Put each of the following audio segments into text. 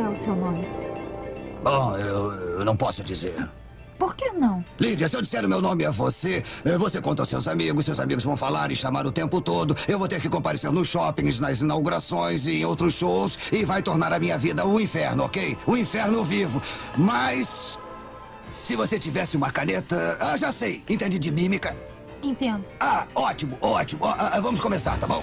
Qual é o seu nome? Bom, eu, eu não posso dizer. Por que não? Lídia, se eu disser o meu nome a você, eh, você conta aos seus amigos, seus amigos vão falar e chamar o tempo todo. Eu vou ter que comparecer nos shoppings, nas inaugurações e em outros shows e vai tornar a minha vida um inferno, ok? Um inferno vivo. Mas. Se você tivesse uma caneta. Ah, já sei, entende de mímica? Entendo. Ah, ótimo, ótimo. Ah, ah, vamos começar, tá bom?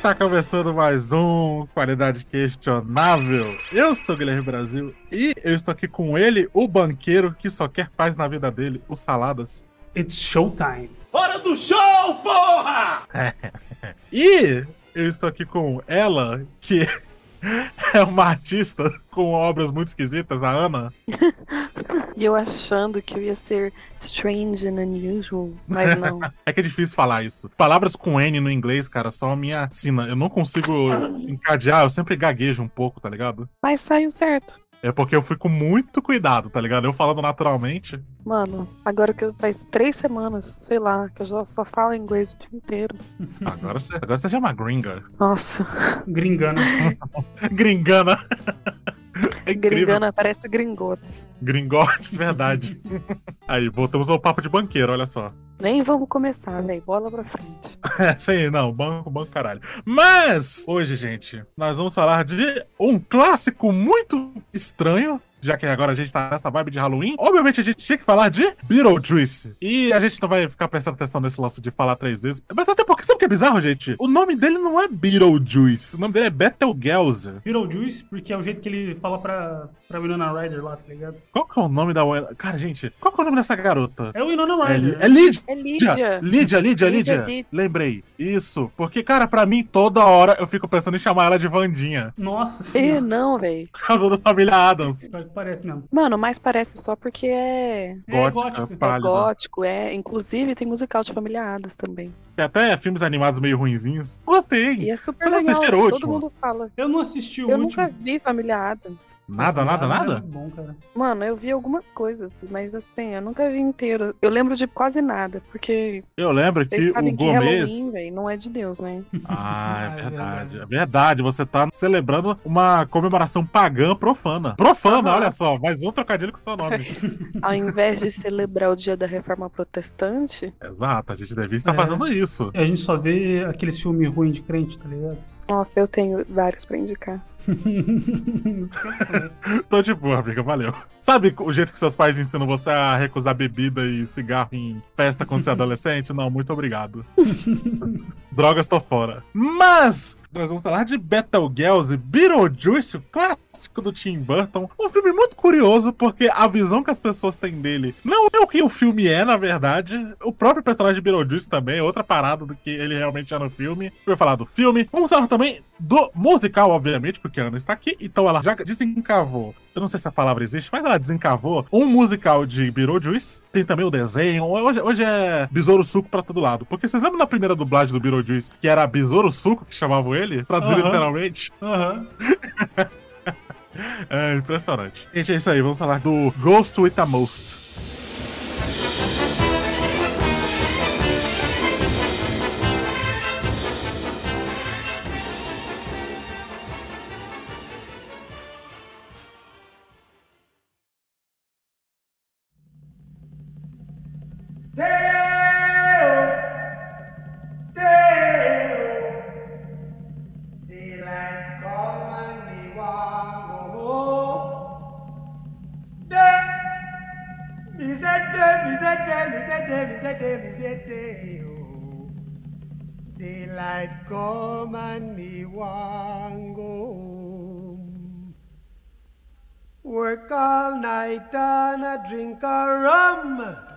Está começando mais um Qualidade Questionável. Eu sou o Guilherme Brasil e eu estou aqui com ele, o banqueiro que só quer paz na vida dele, o Saladas. It's showtime. Hora do show, porra! E eu estou aqui com ela, que é uma artista com obras muito esquisitas, a Ana. E eu achando que eu ia ser strange and unusual, mas não. É que é difícil falar isso. Palavras com N no inglês, cara, são a minha sina. Eu não consigo encadear, eu sempre gaguejo um pouco, tá ligado? Mas saiu certo. É porque eu fui com muito cuidado, tá ligado? Eu falando naturalmente. Mano, agora que eu- faz três semanas, sei lá, que eu só, só falo inglês o dia inteiro. Agora você, agora você chama gringa. Nossa, Gringana. Gringana. É gringana parece gringotes. Gringotes, verdade. Aí, voltamos ao papo de banqueiro, olha só. Nem vamos começar, velho. Bola pra frente. É, sei, não, banco, banco caralho. Mas, hoje, gente, nós vamos falar de um clássico muito estranho. Já que agora a gente tá nessa vibe de Halloween, obviamente a gente tinha que falar de Beetlejuice. E a gente não vai ficar prestando atenção nesse lance de falar três vezes. Mas até porque, sabe o que é bizarro, gente? O nome dele não é Beetlejuice, o nome dele é Betelgeuse. Beetlejuice, porque é o jeito que ele fala pra, pra Winona Ryder lá, tá ligado? Qual que é o nome da... Cara, gente, qual que é o nome dessa garota? É o Winona É, Ryder. é Lídia. É Lídia, Lídia. Lídia, Lídia, Lídia Lídia. Di- Lembrei. Isso. Porque, cara, pra mim, toda hora eu fico pensando em chamar ela de Vandinha. Nossa Ih, senhora. não, velho. Por causa da família Adams. Que Parece mesmo. Mano, mas parece só porque é, É Gótica, gótico. é gótico, é. Inclusive tem musical de familiadas também. Tem até filmes animados meio ruinzinhos. Gostei. E é super Vocês legal. o Todo último? mundo fala. Eu não assisti o Eu último. nunca vi Família Adams. Nada, nada, nada? É bom, cara. Mano, eu vi algumas coisas, mas assim, eu nunca vi inteiro. Eu lembro de quase nada, porque Eu lembro que o que Gomes. Halloween, velho, não é de Deus, né? Ah, Ah, é é verdade. verdade. É verdade. Você tá celebrando uma comemoração pagã profana. Profana, olha só. Mais um trocadilho com o seu nome. Ao invés de celebrar o dia da reforma protestante, Exato, a gente devia estar É. fazendo isso. A gente só vê aqueles filmes ruins de crente, tá ligado? nossa, eu tenho vários pra indicar. Tô de boa, amiga, valeu. Sabe o jeito que seus pais ensinam você a recusar bebida e cigarro em festa quando você é adolescente? Não, muito obrigado. Drogas, tô fora. Mas, nós vamos falar de Betelgeuse, Beetlejuice, o clássico do Tim Burton. Um filme muito curioso, porque a visão que as pessoas têm dele não é o que o filme é, na verdade. O próprio personagem de Beetlejuice também é outra parada do que ele realmente é no filme. Vou falar do filme. Vamos falar também do musical, obviamente, porque a Ana está aqui, então ela já desencavou. Eu não sei se a palavra existe, mas ela desencavou um musical de Beetlejuice. Tem também o desenho. Hoje, hoje é Besouro Suco pra todo lado. Porque vocês lembram da primeira dublagem do Beetlejuice, que era Besouro Suco, que chamavam ele? Traduzido literalmente. Aham. É impressionante. Gente, é isso aí. Vamos falar do Ghost with a Most. Drink a rum.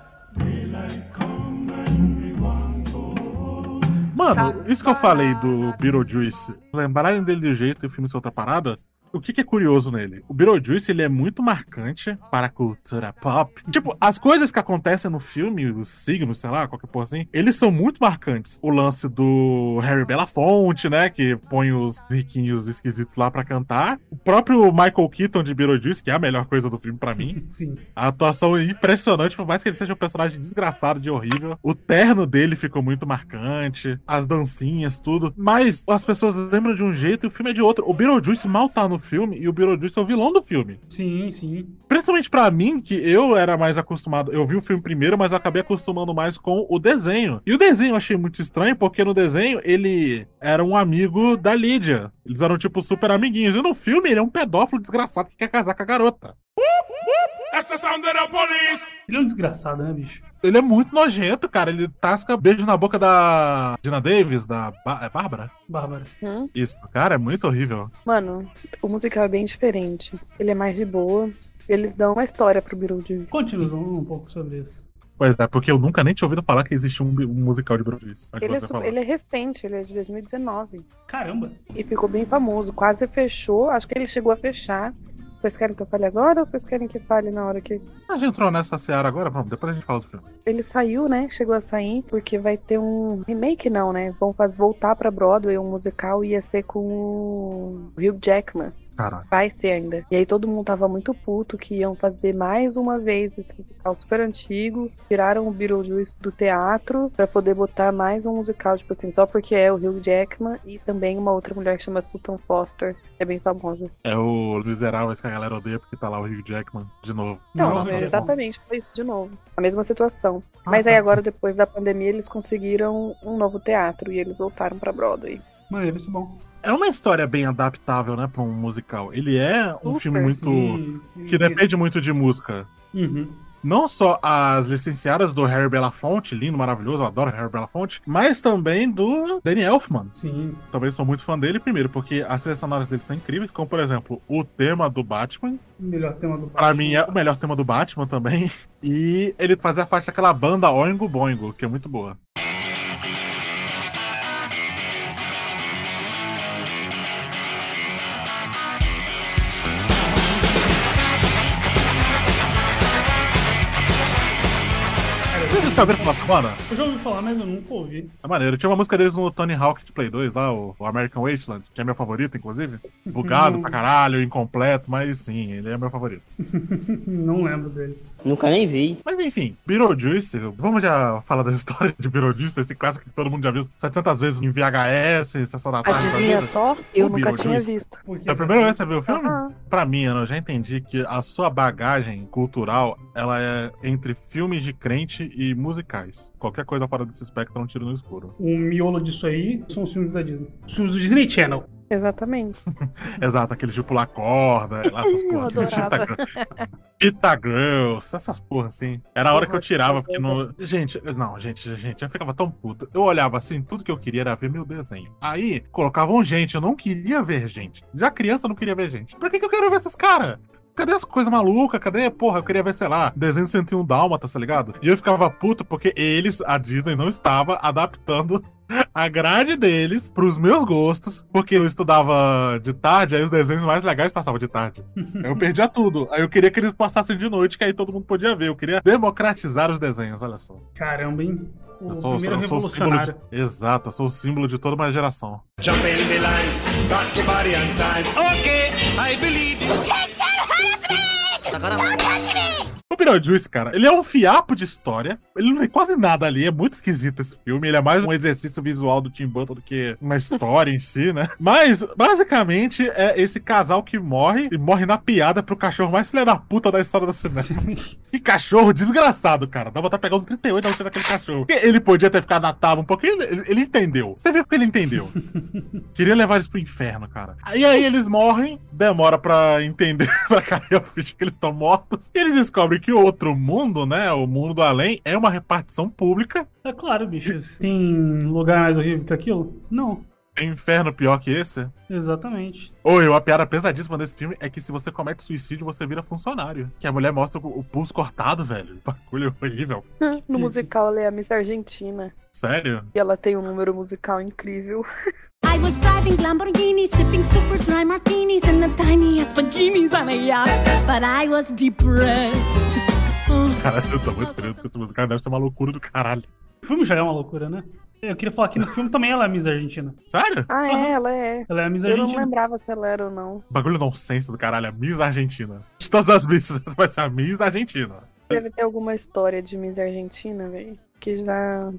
Mano, isso que eu falei do Beetlejuice, lembrarem dele de jeito e o filme ser outra parada, o que, que é curioso nele? O Beetlejuice, ele é muito marcante para a cultura pop. Tipo, as coisas que acontecem no filme, os signos, sei lá, qualquer porra assim, eles são muito marcantes. O lance do Harry Belafonte, né, que põe os riquinhos esquisitos lá pra cantar. O próprio Michael Keaton de Beetlejuice, que é a melhor coisa do filme pra mim. Sim. A atuação é impressionante, por mais que ele seja um personagem desgraçado de horrível. O terno dele ficou muito marcante, as dancinhas, tudo. Mas as pessoas lembram de um jeito e o filme é de outro. O Beetlejuice mal tá no filme e o Beetlejuice é o vilão do filme. Sim, sim. Principalmente pra mim, que eu era mais acostumado. Eu vi o filme primeiro, mas acabei acostumando mais com o desenho. E o desenho eu achei muito estranho, porque no desenho ele era um amigo da Lídia. Eles eram tipo super amiguinhos. E no filme ele é um pedófilo desgraçado que quer casar com a garota. Ele é um desgraçado, né, bicho? Ele é muito nojento, cara. Ele tasca beijo na boca da Dina Davis, da Ba- é Bárbara. Bárbara. Hum? Isso, cara, é muito horrível. Mano, o musical é bem diferente. Ele é mais de boa. Eles dão uma história pro Beetlejuice. Conte-nos um, um pouco sobre isso. Pois é, porque eu nunca nem tinha ouvido falar que existe um, um musical de Beetlejuice. É Ele é, ele é recente, ele é de 2019. Caramba. E ficou bem famoso. Quase fechou. Acho que ele chegou a fechar. Vocês querem que eu fale agora ou vocês querem que fale na hora que. A gente entrou nessa seara agora, vamos, depois a gente fala do filme. Ele saiu, né? Chegou a sair, porque vai ter um remake, não, né? Vão fazer voltar pra Broadway um musical ia ser com o Hugh Jackman. Caralho. Vai ser ainda. E aí todo mundo tava muito puto que iam fazer mais uma vez esse musical super antigo. Tiraram o Beetlejuice do teatro pra poder botar mais um musical, tipo assim, só porque é o Hugh Jackman e também uma outra mulher que chama Sutton Foster, que é bem famosa. É o Miseráveis que a galera odeia porque tá lá o Hugh Jackman de novo. Não, não, não, exatamente, foi isso de novo. A mesma situação. Ah, Mas tá. aí agora, depois da pandemia, eles conseguiram um novo teatro e eles voltaram pra Broadway. Isso é bom. É uma história bem adaptável, né, pra um musical. Ele é um Super, filme muito. Sim. que depende muito de música. Uhum. Não só as licenciadas do Harry Belafonte, lindo, maravilhoso, eu adoro Harry Belafonte, mas também do Danny Elfman. Sim. Também sou muito fã dele, primeiro, porque as trilhas sonoras dele são incríveis, como por exemplo, o tema do Batman. Melhor tema do Pra mim é o melhor tema do Batman também. E ele fazia parte daquela banda Oingo Boingo, que é muito boa. Já ouviram falar banda? Eu já ouvi falar, mas eu nunca ouvi. É maneiro. Tinha uma música deles no Tony Hawk de Play 2 lá, o, o American Wasteland, que é meu favorito, inclusive. Bugado pra caralho, incompleto, mas sim, ele é meu favorito. Não lembro dele. Nunca nem vi. Mas enfim, Beetlejuice, vamos já falar da história de Beetlejuice, desse clássico que todo mundo já viu 700 vezes em VHS, Sessão da Tarde. da Adivinha só? Eu O nunca tinha visto. É a primeira vez que você viu o filme? Aham. Pra mim, Ana, eu já entendi que a sua bagagem cultural, ela é entre filmes de crente e musicais. Qualquer coisa fora desse espectro é um tiro no escuro. O miolo disso aí são os filmes da Disney. Os filmes do Disney Channel. Exatamente. Exato, aquele de pular corda, lá essas Eu porras assim. Cheetah, Cheetah Girls, essas porras assim. Era a hora que eu tirava, porque no. Gente, não, gente, gente, eu ficava tão puto. Eu olhava assim, tudo que eu queria era ver meu desenho. Aí, colocavam gente, eu não queria ver gente. Já criança eu não queria ver gente. Por que, que eu quero ver esses caras? Cadê as coisas malucas? Cadê, porra, eu queria ver, sei lá, desenho 101 Dálmatas, tá ligado? E eu ficava puto porque eles, a Disney, não estava adaptando a grade deles pros meus gostos, porque eu estudava de tarde, aí os desenhos mais legais passavam de tarde. Eu perdia tudo. Aí eu queria que eles passassem de noite, que aí todo mundo podia ver. Eu queria democratizar os desenhos, olha só. Caramba, hein? O Eu sou, primeiro eu sou o símbolo de... revolucionário. Exato, eu sou o símbolo de toda uma geração. Jump in the line, rock your body on time. Okay, I believe ハラスメントトタッチミー O Beetlejuice, cara, ele é um fiapo de história. Ele não tem quase nada ali. É muito esquisito esse filme. Ele é mais um exercício visual do Tim Burton do que uma história em si, né? Mas, basicamente, é esse casal que morre e morre na piada pro cachorro mais filha da puta da história do cinema. Que cachorro desgraçado, cara. Dá vontade de pegar um 38 da daquele cachorro. Ele podia ter ficado na tábua um pouquinho. Ele, ele entendeu. Você viu que ele entendeu. Queria levar eles pro inferno, cara. E aí eles morrem, demora pra entender, pra cair a ficha que eles estão mortos. E eles descobrem que o outro mundo, né? O mundo do além, é uma repartição pública. É claro, bicho. Tem lugar mais horrível que aquilo? Não. Tem inferno pior que esse. Exatamente. Oi, uma piada pesadíssima desse filme é que se você comete suicídio, você vira funcionário. Que a mulher mostra o, o pulso cortado, velho. Bagulho horrível. No musical, ela é a Miss Argentina. Sério? E ela tem um número musical incrível. I was driving Lamborghini, sipping super dry martinis in a tiny yacht, but I was depressed. Caralho, eu tô muito feliz com esse musical. Deve ser uma loucura do caralho. O filme já é uma loucura, né? Eu queria falar que no filme também ela é a Miss Argentina. Sério? Ah, é, ela é. Ela é a Miss Eu não Argentina. lembrava se ela era ou não. Bagulho nonsense do caralho. A Miss Argentina. De todas as Misses, vai ser a Miss Argentina. Deve ter alguma história de Miss Argentina, velho. Que já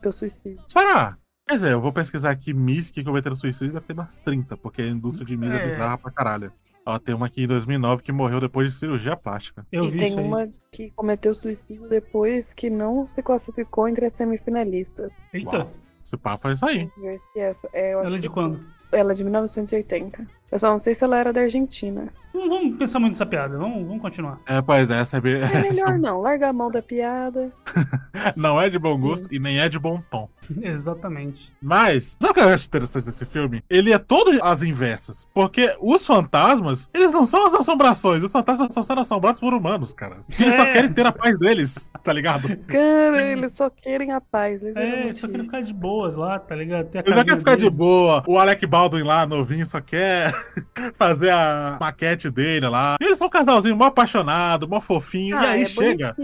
deu suicídio. Será? Quer dizer, eu vou pesquisar aqui Miss que cometeram suicídio deve ter umas 30, porque a indústria de Miss é, É. bizarra pra caralho. Ó, tem uma aqui em 2009 que morreu depois de cirurgia plástica. Eu e vi tem isso aí. uma que cometeu suicídio depois que não se classificou entre as semifinalistas. Eita, Uau. Esse papo foi isso aí. Essa. É, eu ela é de quando? Ela é de 1980. Eu só não sei se ela era da Argentina. Não vamos pensar muito nessa piada, vamos, vamos continuar. É, pois é, essa é, bem- É essa melhor não, larga a mão da piada. não é de bom gosto e nem é de bom tom. Exatamente. Mas, sabe o que eu acho interessante desse filme? Ele é todo às inversas. Porque os fantasmas, eles não são as assombrações. Os fantasmas estão sendo assombrados por humanos, cara. Eles só É. querem ter a paz deles, tá ligado? Cara, eles só querem a paz. É, literalmente só isso. ficar de boas lá, tá ligado? Eles só querem ficar de deles. boa. O Alec Baldwin lá, novinho, só quer fazer a maquete dele lá. E eles são um casalzinho mó apaixonado, mó fofinho. e Ah, aí é chega.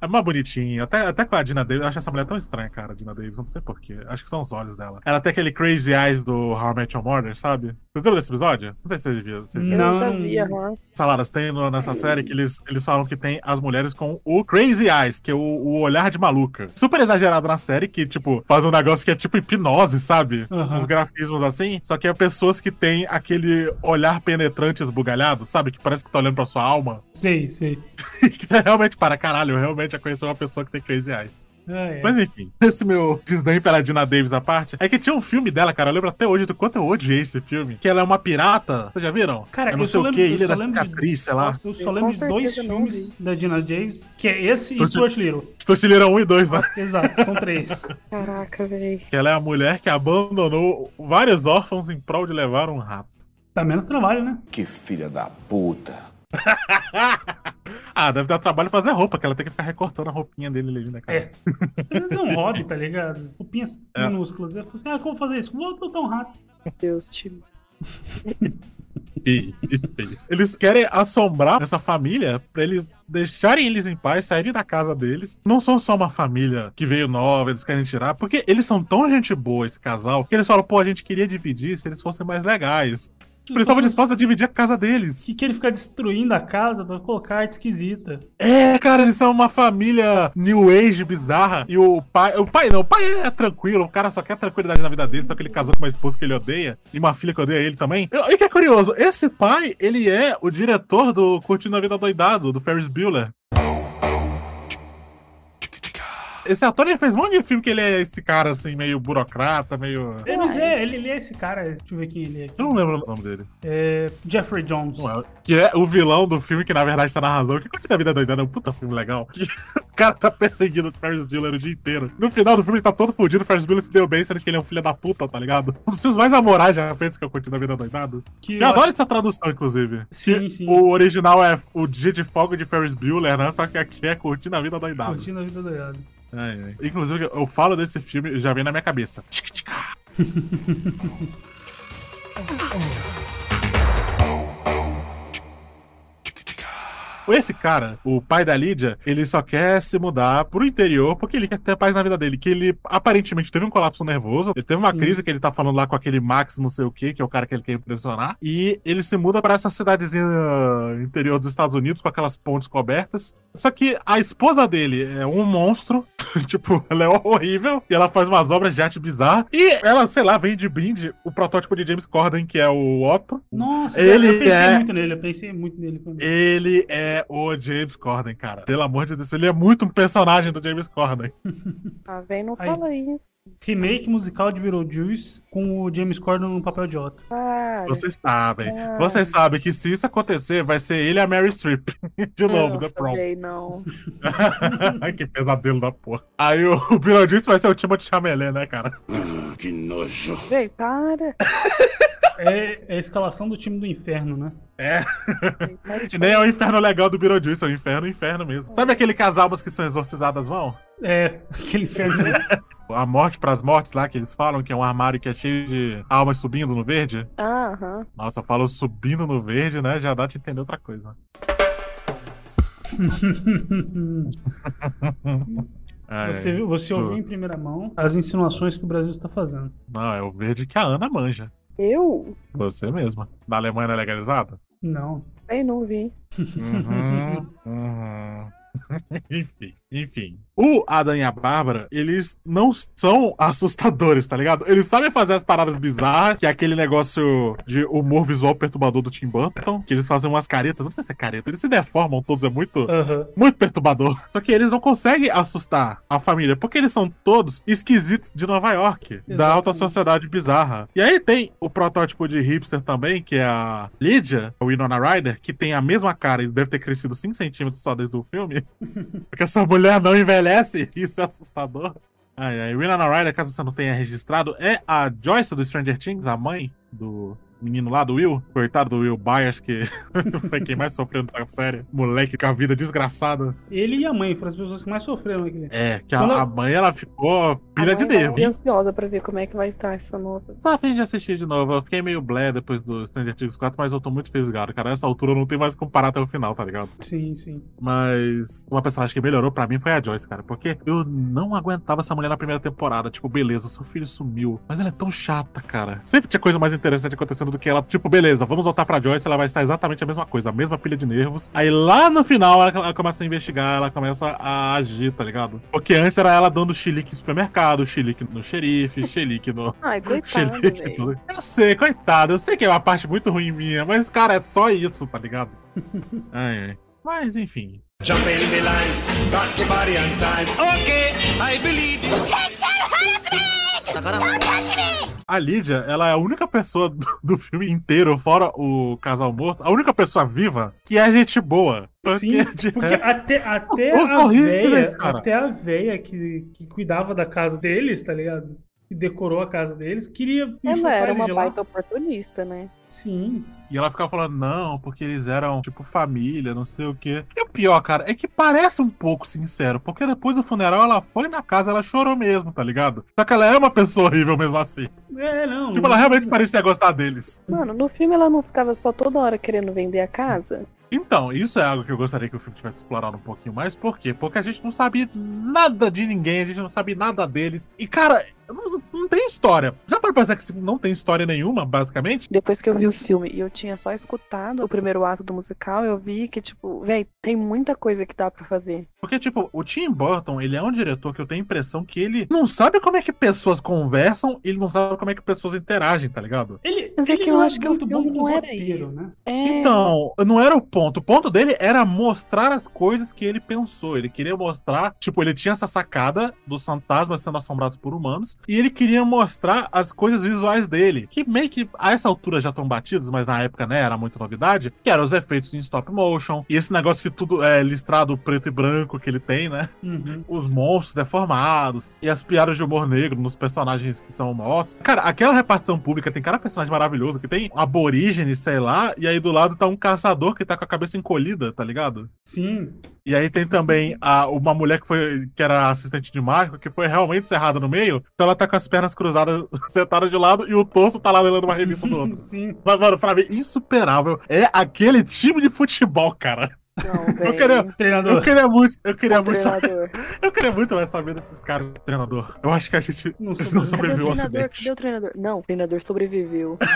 É mó bonitinho. Até, até com a Dina Davis. Eu acho essa mulher tão estranha, cara, a Dina Davis. Não sei porquê. Acho que são os olhos dela. Ela tem aquele crazy eyes do How I Met Your Mother, sabe? Vocês lembram desse episódio? Não sei se vocês viram. Vocês viram. Eu Não. já vi, aham. Saladas, tem no- nessa série que eles, eles falam que tem as mulheres com o Crazy Eyes, que é o, o olhar de maluca. Super exagerado na série, que, tipo, faz um negócio que é tipo hipnose, sabe? Aham. Uns grafismos assim. Só que é pessoas que têm aquele olhar penetrante esbugalhado, sabe? Que parece que tá olhando pra sua alma. Sei, sei. que você realmente para, caralho, eu realmente já conheci uma pessoa que tem Crazy Eyes. É, é. Mas enfim, esse meu desdém pela Dina Davis à parte, é que tinha um filme dela, cara, eu lembro até hoje do quanto eu odiei esse filme, que ela é uma pirata, vocês já viram? Cara, é não eu sei só o que, Ilha da lembro de- Cicatriz, sei lá. Eu só lembro de dois filmes da Dina Davis, que é esse e Stuart- Stuart Little. Estou 1 e 2, né? Exato, são três. Caraca, velho. Que ela é a mulher que abandonou vários órfãos em prol de levar um rato. Dá menos trabalho, né? Que filha da puta. ah, deve dar trabalho fazer roupa, que ela tem que ficar recortando a roupinha dele ali, né, cara? É. Às vezes é um hobby, tá ligado? Roupinhas É. minúsculas. Eu falo assim, ah, como fazer isso? Vou botar um rato. Deus te. Eles querem assombrar essa família pra eles deixarem eles em paz, saírem da casa deles. Não são só uma família que veio nova, eles querem tirar, porque eles são tão gente boa, esse casal, que eles falam, pô, a gente queria dividir se eles fossem mais legais. Tipo, eles estavam dispostos a dividir a casa deles. E que ele fica destruindo a casa pra colocar arte esquisita. É, cara, eles são uma família new age bizarra. E o pai. O pai não, o pai é tranquilo, o cara só quer tranquilidade na vida dele, só que ele casou com uma esposa que ele odeia e uma filha que odeia ele também. E que é curioso, esse pai, ele é o diretor do Curtindo a Vida Doidado, do Ferris Bueller. Esse ator ele fez um monte de filme que ele é esse cara assim, meio burocrata, meio. Mas é, ele, ele é esse cara. Deixa eu ver quem ele é aqui. Eu não lembro o nome dele. É Jeffrey Jones. Não é. Que é o vilão do filme que na verdade tá na razão. Que Curtindo a Vida Doidado é um puta filme legal. Que o cara tá perseguindo o Ferris Bueller o dia inteiro. No final do filme ele tá todo fudido, o Ferris Bueller se deu bem, sendo que ele é um filho da puta, tá ligado? Um dos filmes mais amorais já feitos que é o Curtindo a Vida Doidado. Que Eu adoro essa tradução, inclusive. Sim, Que sim. O original é o Dia de Fogo de Ferris Bueller, né? Só que aqui é Curtindo a Vida Doidado. Curtindo a vida doidada. Ai, ai. Inclusive, eu falo desse filme e já vem na minha cabeça. Tic-tic. Esse cara, o pai da Lídia, ele só quer se mudar pro interior porque ele quer ter paz na vida dele. Que ele aparentemente teve um colapso nervoso. Ele teve uma Sim. crise que ele tá falando lá com aquele Max, não sei o que, que é o cara que ele quer impressionar. E ele se muda pra essa cidadezinha interior dos Estados Unidos com aquelas pontes cobertas. Só que a esposa dele é um monstro. tipo, ela é horrível. E ela faz umas obras de arte bizarra. E ela, sei lá, vem de brinde o protótipo de James Corden, que é o Otto. Nossa, Ele eu pensei é- muito nele, eu pensei muito nele quando. Ele é o James Corden, cara. Pelo amor de Deus, ele é muito um personagem do James Corden. Tá vendo? Não Aí. fala isso. Remake musical de Beetlejuice com o James Corden no papel de Otto. Para. Vocês sabem. Ah. Vocês sabem que se isso acontecer, vai ser ele e a Mary Streep. De novo, não The Prom. não. Ai, que pesadelo da porra. Aí o, o Beetlejuice vai ser o Timothée Chalamet, né, cara? Que nojo. Véi, para. É, é a escalação do time do inferno, né? É. Nem é o inferno legal do Beetlejuice, é o inferno, inferno mesmo. Sabe aquele que as almas que são exorcizadas vão? É, aquele inferno. A morte pras mortes lá, que eles falam, que é um armário que é cheio de almas subindo no verde. Ah, aham. Nossa, eu falo subindo no verde, né? Já dá pra entender outra coisa. Ai, Você, viu- você tu- ouviu em primeira mão as insinuações que o Brasil está fazendo. Não, é o verde que a Ana manja. Eu? Você mesma. Na Alemanha não é legalizado? Não. Eu não vi. Uhum, uhum. enfim, enfim. O Adam e a Bárbara, eles não são assustadores, tá ligado? Eles sabem fazer as paradas bizarras, que é aquele negócio de humor visual perturbador do Tim Burton, que eles fazem umas caretas, não sei se é careta, eles se deformam todos, é muito, Aham. muito perturbador. Só que eles não conseguem assustar a família, porque eles são todos esquisitos de Nova York, da alta Exatamente. sociedade bizarra. E aí tem o protótipo de hipster também, que é a Lydia, a Winona Ryder, que tem a mesma cara e deve ter crescido 5 centímetros só desde o filme. porque essa mulher não envelhece, isso é assustador. Ai, ai. Winona Ryder, caso você não tenha registrado, é a Joyce do Stranger Things, a mãe do menino lá do Will. Coitado do Will Byers, que foi quem mais sofreu nessa série. Moleque com a vida desgraçada. Ele e a mãe foram as pessoas que mais sofreram aqui. É, que a, Quando- a mãe, ela ficou pilha de nervo. ficar ansiosa pra ver como é que vai estar essa nova. Tô a fim de assistir de novo. Eu fiquei meio blé depois do Stranger Things 4, mas eu tô muito fisgado, cara. Nessa altura eu não tenho mais como parar até o final, tá ligado? Sim, sim. Mas uma personagem que melhorou pra mim foi a Joyce, cara. Porque eu não aguentava essa mulher na primeira temporada. Tipo, beleza, seu filho sumiu. Mas ela é tão chata, cara. Sempre tinha coisa mais interessante acontecendo do que ela. Tipo, beleza, vamos voltar pra Joyce, ela vai estar exatamente a mesma coisa, a mesma pilha de nervos. Aí lá no final ela, ela começa a investigar, ela começa a agir, tá ligado? Porque antes era ela dando chilique no supermercado, chilique no xerife, chilique no. Ai, coitado, Xilique, tudo. Eu sei, coitado. Eu sei que é uma parte muito ruim minha, mas, cara, é só isso, tá ligado? ai, ai. Mas, enfim. Jump in the line, rock your body on time. Okay, I believe. A Lídia, ela é a única pessoa do, do filme inteiro, fora o casal morto, a única pessoa viva que é gente boa. Sim, de porque até, até a cara. até a véia que, que cuidava da casa deles, tá ligado? Que decorou a casa deles, queria Ela enxutar era uma baita oportunista, né? Sim. E ela ficava falando, não, porque eles eram, tipo, família, não sei o quê. E o pior, cara, é que parece um pouco sincero, porque depois do funeral ela foi na casa, ela chorou mesmo, tá ligado? Só que ela é uma pessoa horrível mesmo assim. É, não. Tipo, ela realmente parecia gostar deles. Mano, no filme ela não ficava só toda hora querendo vender a casa? Então, isso é algo que eu gostaria que o filme tivesse explorado um pouquinho mais. Por quê? Porque a gente não sabia nada de ninguém, a gente não sabia nada deles. E, cara, não, não tem história. Já para pensar que esse filme não tem história nenhuma, basicamente? Depois que eu vi o filme e eu tinha só escutado o primeiro ato do musical, eu vi que, tipo, véi, tem muita coisa que dá pra fazer. Porque, tipo, o Tim Burton, ele é um diretor que eu tenho a impressão que ele não sabe como é que pessoas conversam, ele não sabe como é que pessoas interagem, tá ligado? Ele, Mas é ele que eu não acho que o muito bom filme com não era roteiro, isso. né? É, Então, não era o ponto. O ponto dele era mostrar as coisas que ele pensou. Ele queria mostrar, tipo, ele tinha essa sacada dos fantasmas sendo assombrados por humanos, e ele queria mostrar as coisas visuais dele, que meio que a essa altura já estão batidos, mas na época, né, era muito novidade, que eram os efeitos em stop motion, e esse negócio que tudo é listrado preto e branco que ele tem, né? Uhum. os monstros deformados e as piadas de humor negro nos personagens que são mortos. Cara, aquela repartição pública tem cada personagem maravilhoso que tem um aborígene, sei lá, e aí do lado tá um caçador que tá com a cabeça encolhida, tá ligado? Sim. E aí tem também a, uma mulher que foi que era assistente de mágico, que foi realmente cerrada no meio, então ela tá com as pernas cruzadas, sentada de lado, e o torso tá lá lendo uma revista do outro. Sim. Mas, mano, pra mim, insuperável é aquele time de futebol, cara. Não, Eu queria, eu Treinador. queria muito, eu queria O muito saber eu queria muito mais saber desses caras do treinador. Eu acho que a gente Não não, sobreviveu. Ao acidente. Cadê o treinador? Não, o treinador sobreviveu.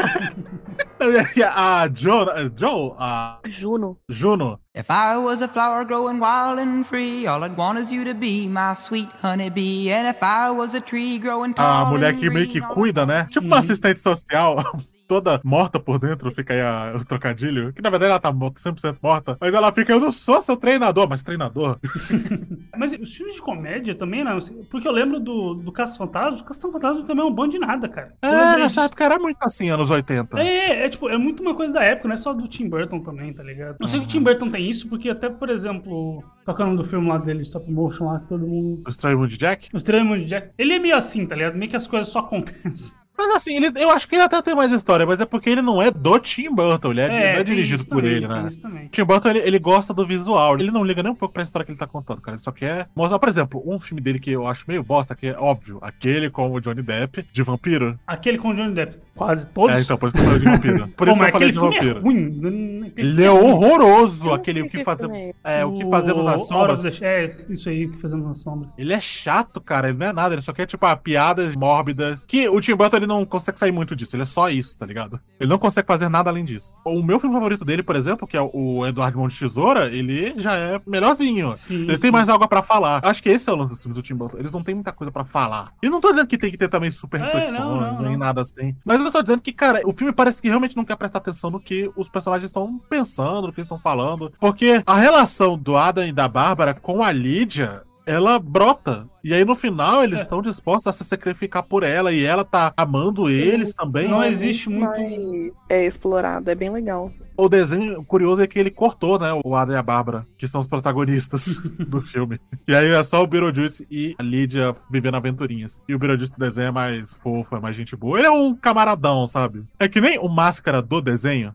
A Jo, Joe, a Juno. Juno, If I was a flower growing wild and free, all I'd want is you to be my sweet honeybee. And if I was a tree growing tall a mulher que meio que cuida, I'd né? Tipo uma assistente social. Toda morta por dentro, fica aí a- o trocadilho. Que na verdade ela tá morta, 100% morta. Mas ela fica, eu não sou seu treinador, mas treinador. Mas os filmes de comédia também, não. Porque eu lembro do, do Caça Fantasma. O Caça Fantasma também é um bom de nada, cara. Eu É, nessa época era muito assim, anos 80. É, é, tipo, é muito uma coisa da época, não é só do Tim Burton também, tá ligado? Não sei que o Uhum. Tim Burton tem isso, porque até, por exemplo, qual é o nome do filme lá dele, stop motion lá, que todo mundo. O Estranho Mundo de Jack? O Estranho Mundo de Jack. Ele é meio assim, tá ligado? Meio que as coisas só acontecem. Mas assim, ele, eu acho que ele até tem mais história, mas é porque ele não é do Tim Burton, ele é, É, não é dirigido por também, ele, né? Tim Burton, ele, ele gosta do visual, ele não liga nem um pouco pra história que ele tá contando, cara. Ele só quer mostrar, por exemplo, um filme dele que eu acho meio bosta, que é óbvio, aquele com o Johnny Depp, de vampiro. Aquele com o Johnny Depp. Quase todos. É, então, por isso que eu falei de vampiro. Por Pô, isso que eu falei de filme vampiro. é ruim. Aquele Ele é horroroso, Eu aquele o que fazemos. É, o que fazemos nas O sombras. É, isso aí que fazemos nas sombras. Ele é chato, cara. Ele não é nada. Ele só quer, tipo, ah, piadas mórbidas. Que o Tim Burton ele não consegue sair muito disso. Ele é só isso, tá ligado? Ele não consegue fazer nada além disso. O meu filme favorito dele, por exemplo, que é o Eduardo de Tesoura, ele já é melhorzinho. Sim, Ele sim. tem mais algo pra falar. Acho que esse é o lance dos filmes do Tim Burton. Eles não têm muita coisa pra falar. E não tô dizendo que tem que ter também super É, reflexões, não, não, nem nada assim. Mas eu tô dizendo que, cara, o filme parece que realmente não quer prestar atenção no que os personagens estão pensando, no que eles estão falando. Porque a relação do Adam e da Bárbara com a Lídia. Ela brota. E aí, no final, eles É. estão dispostos a se sacrificar por ela. E ela tá amando eles também. Não É existe muito- mais, é explorado, é bem legal. O desenho curioso é que ele cortou, né? O Adam e a Bárbara, que são os protagonistas do filme. E aí é só o Beetlejuice e a Lídia vivendo aventurinhas. E o Beetlejuice do desenho é mais fofo, é mais gente boa. Ele é um camaradão, sabe? É que nem o Máscara do desenho.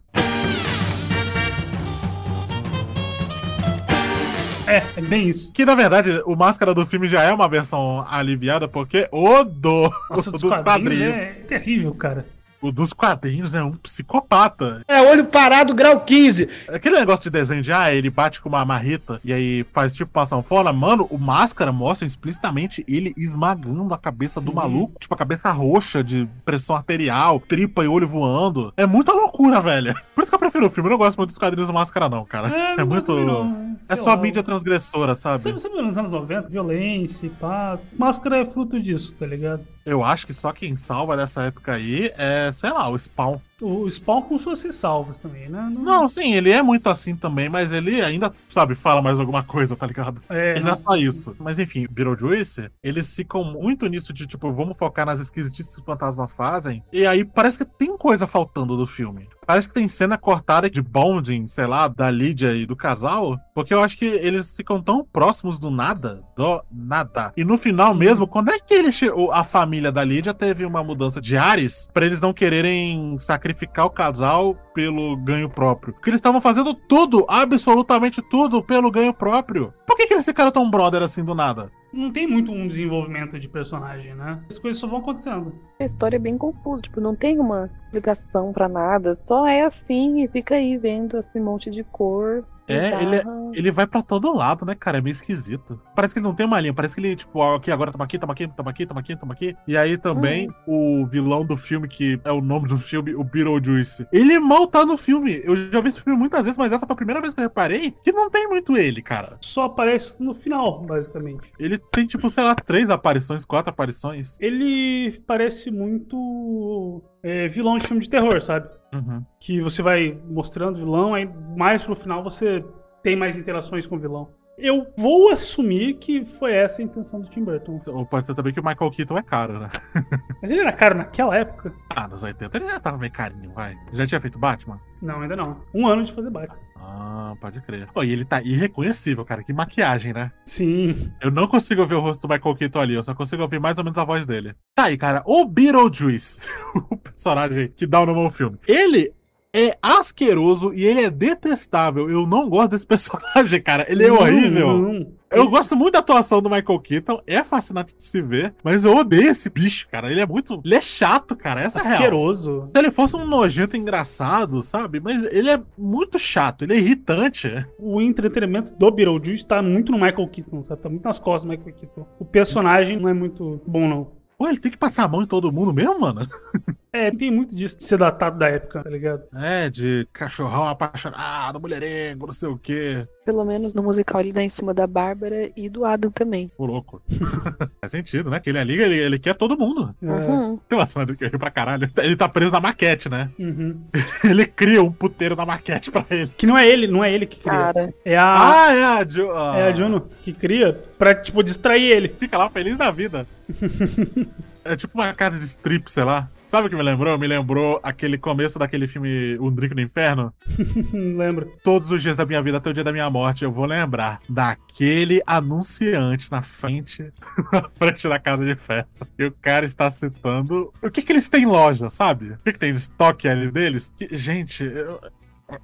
É, é bem isso. Que na verdade o Máscara do filme já é uma versão aliviada, porque o do Nossa, o dos dos quadrinhos, quadrinhos. é terrível, cara. O dos quadrinhos é um psicopata. É olho parado, grau 15. Aquele negócio de desenho de, ah, ele bate com uma marreta e aí faz tipo uma sanfona. Mano, o Máscara mostra explicitamente ele esmagando a cabeça do Sim. maluco. Tipo, a cabeça roxa de pressão arterial, tripa e olho voando. É muita loucura, velho. Por isso que eu prefiro o filme. Eu não gosto muito dos quadrinhos do Máscara, não, cara. É, É, muito... não. É só lá. mídia transgressora, sabe? Sabe, sabe nos anos 90, violência e pá. Máscara é fruto disso, tá ligado? Eu acho que só quem salva dessa época aí é, sei lá, o Spawn. O Spawn com suas ressalvas também, né? Não, sim, ele é muito assim também, mas ele ainda, sabe, fala mais alguma coisa, tá ligado? É, Ele não é só isso. Mas enfim, Beetlejuice, eles ficam muito nisso de, tipo, vamos focar nas esquisitices que os fantasmas fazem. E aí parece que tem coisa faltando do filme. Parece que tem cena cortada de bonding, sei lá, da Lídia e do casal. Porque eu acho que eles ficam tão próximos do nada. Do nada. E no final Sim. mesmo, quando é que ele che- o- a família da Lídia teve uma mudança de ares pra eles não quererem sacrificar o casal pelo ganho próprio? Porque eles estavam fazendo tudo, absolutamente tudo, pelo ganho próprio. Por que, que eles ficaram tão brother assim do nada? Não tem muito um desenvolvimento de personagem, né? As coisas só vão acontecendo. A história é bem confusa, tipo, não tem uma explicação pra nada, só é assim e fica aí vendo esse monte de cor. É, ele é-. Ele vai pra todo lado, né, cara? É meio esquisito. Parece que ele não tem uma linha. Parece que ele, tipo, aqui, agora tamo aqui, tamo aqui, tamo aqui, tamo aqui, tamo aqui. E aí também o vilão do filme, que é o nome do filme, o Beetlejuice. Ele mal tá no filme. Eu já vi esse filme muitas vezes, mas essa foi a primeira vez que eu reparei que não tem muito ele, cara. Só aparece no final, basicamente. Ele tem, tipo, sei lá, três aparições, quatro aparições. Ele parece muito é, vilão de filme de terror, sabe? Uhum. Que você vai mostrando o vilão, aí mais pro final você tem mais interações com o vilão. Eu vou assumir que foi essa a intenção do Tim Burton. Ou pode ser também que o Michael Keaton é caro, né? Mas ele era caro naquela época? Ah, nos 80 ele já tava meio carinho, vai. Já tinha feito Batman? Não, ainda não. Um ano de fazer Batman. Ah, pode crer. Pô, e ele tá irreconhecível, cara. Que maquiagem, né? Sim. Eu não consigo ouvir o rosto do Michael Keaton ali, eu só consigo ouvir mais ou menos a voz dele. Tá aí, cara, o Beetlejuice, o personagem que dá o nome ao filme, ele é asqueroso e ele é detestável. Eu não gosto desse personagem, cara. Ele é Não, horrível. não. Eu gosto muito da atuação do Michael Keaton, é fascinante de se ver, mas eu odeio esse bicho, cara. Ele é muito. Ele é chato, cara. Essa é a real. Asqueroso. Se ele fosse um nojento engraçado, sabe? Mas ele é muito chato, ele é irritante. O entretenimento do Beetlejuice tá muito no Michael Keaton, sabe? Tá muito nas costas do Michael Keaton. O personagem não é muito bom, não. Pô, ele tem que passar a mão em todo mundo mesmo, mano? É, tem muito disso de ser datado da época, tá ligado? É, de cachorrão apaixonado, mulherengo, não sei o quê. Pelo menos no musical ele dá em cima da Bárbara e do Adam também. O louco. Faz sentido, né? Que ele ali, ele, ele quer todo mundo. Uhum. Tem uma cena dele que eu ri pra caralho. Ele tá preso na maquete, né? Uhum. Ele cria um puteiro na maquete pra ele. Que não é ele, não é ele que cria. Cara, É a, Ah, é a, jo é a Juno que cria pra, tipo, distrair ele. Fica lá feliz da vida. é tipo uma casa de strip, sei lá. Sabe o que me lembrou? Me lembrou aquele começo daquele filme Um Drink no Inferno. Lembra? Todos os dias da minha vida até o dia da minha morte, eu vou lembrar daquele anunciante na frente, na frente da casa de festa. E o cara está citando o que, que eles têm em loja, sabe? O que, que tem de estoque ali deles? Que, gente, eu-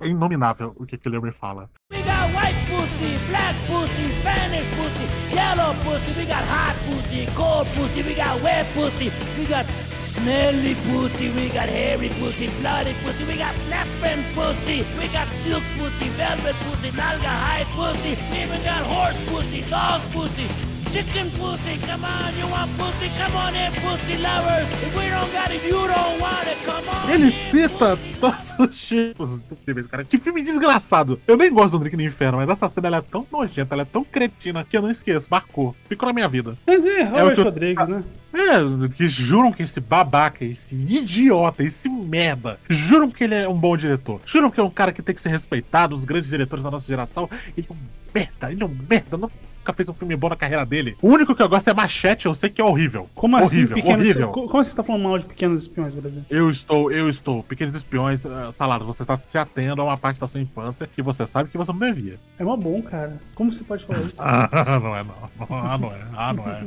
é inominável o que, que ele me fala. We got white pussy, black pussy, Spanish pussy, yellow pussy, we got hot pussy, cold pussy, we got wet pussy, we got smelly pussy, we got hairy pussy, bloody pussy, we got snapping pussy, we got silk pussy, velvet pussy, nalga hide pussy, we even got horse pussy, dog pussy. Chicken pussy, come on, you want pussy? Come on in, pussy lovers. If we don't got it, you don't want it. Come on. Ele cita todos os tipos possíveis, cara. Que filme desgraçado. Eu nem gosto do Drink no Inferno, mas essa cena ela é tão nojenta, ela é tão cretina que eu não esqueço. Marcou. Ficou na minha vida. Mas é, Robert eu- Rodrigues, né? É, que juram que esse babaca, esse idiota, esse merda, juram que ele é um bom diretor. Juram que é um cara que tem que ser respeitado, os grandes diretores da nossa geração. Ele é um merda, ele é um merda. Nunca fez um filme bom na carreira dele. O único que eu gosto é Machete, eu sei que é horrível. Como assim, horrível, pequenos... horrível. co- Como você tá falando mal de pequenos espiões, Brasil? Eu estou, eu estou. Pequenos espiões, uh, Salado, você está se atendo a uma parte da sua infância que você sabe que você não devia. É mó bom, cara. Como você pode falar isso? Ah, não é não. Ah, não é. Ah, não é.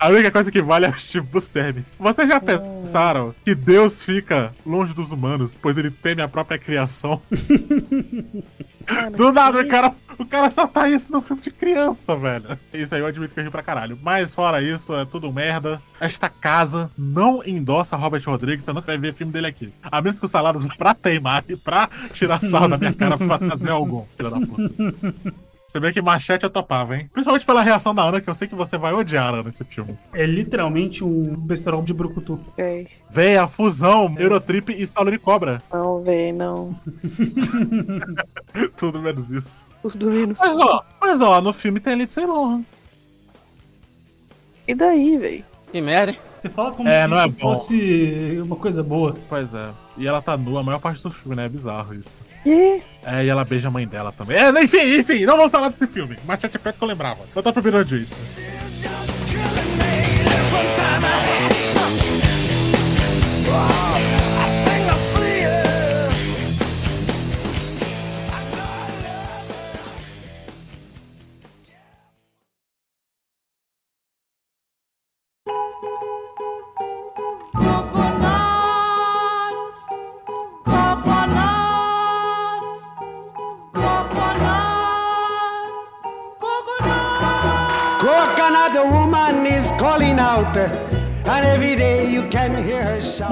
A única coisa que vale é o Steve Buscemi. Vocês já pensaram que Deus fica longe dos humanos, pois ele teme a própria criação? Do nada, o cara, o cara só tá isso no filme de criança, velho. Isso aí eu admito que eu ri pra caralho. Mas fora isso, é tudo merda. Esta casa não endossa Robert Rodrigues, você não vai ver filme dele aqui. A menos que o salário pra teimar e pra tirar sal da minha cara pra fazer algum, filho da puta. Você vê que machete eu topava, hein? Principalmente pela reação da Ana, que eu sei que você vai odiar Ana nesse filme. É literalmente um besterol de brucutu. É. Véi, a fusão Eurotrip e Stallone Cobra. Não, véi, não. Tudo menos isso. Tudo menos. Mas ó, mas ó, no filme tem a Lindsay Lohan. E daí, véi? Que merda, hein? Você fala como É, se não é isso bom. fosse uma coisa boa. Pois é. E ela tá nua a maior parte do filme, né? É bizarro isso. E? É, e ela beija a mãe dela também. É, enfim, enfim, não vamos falar desse filme. Machete Pet que eu lembrava. Eu tô pro Beetlejuice. Coconuts,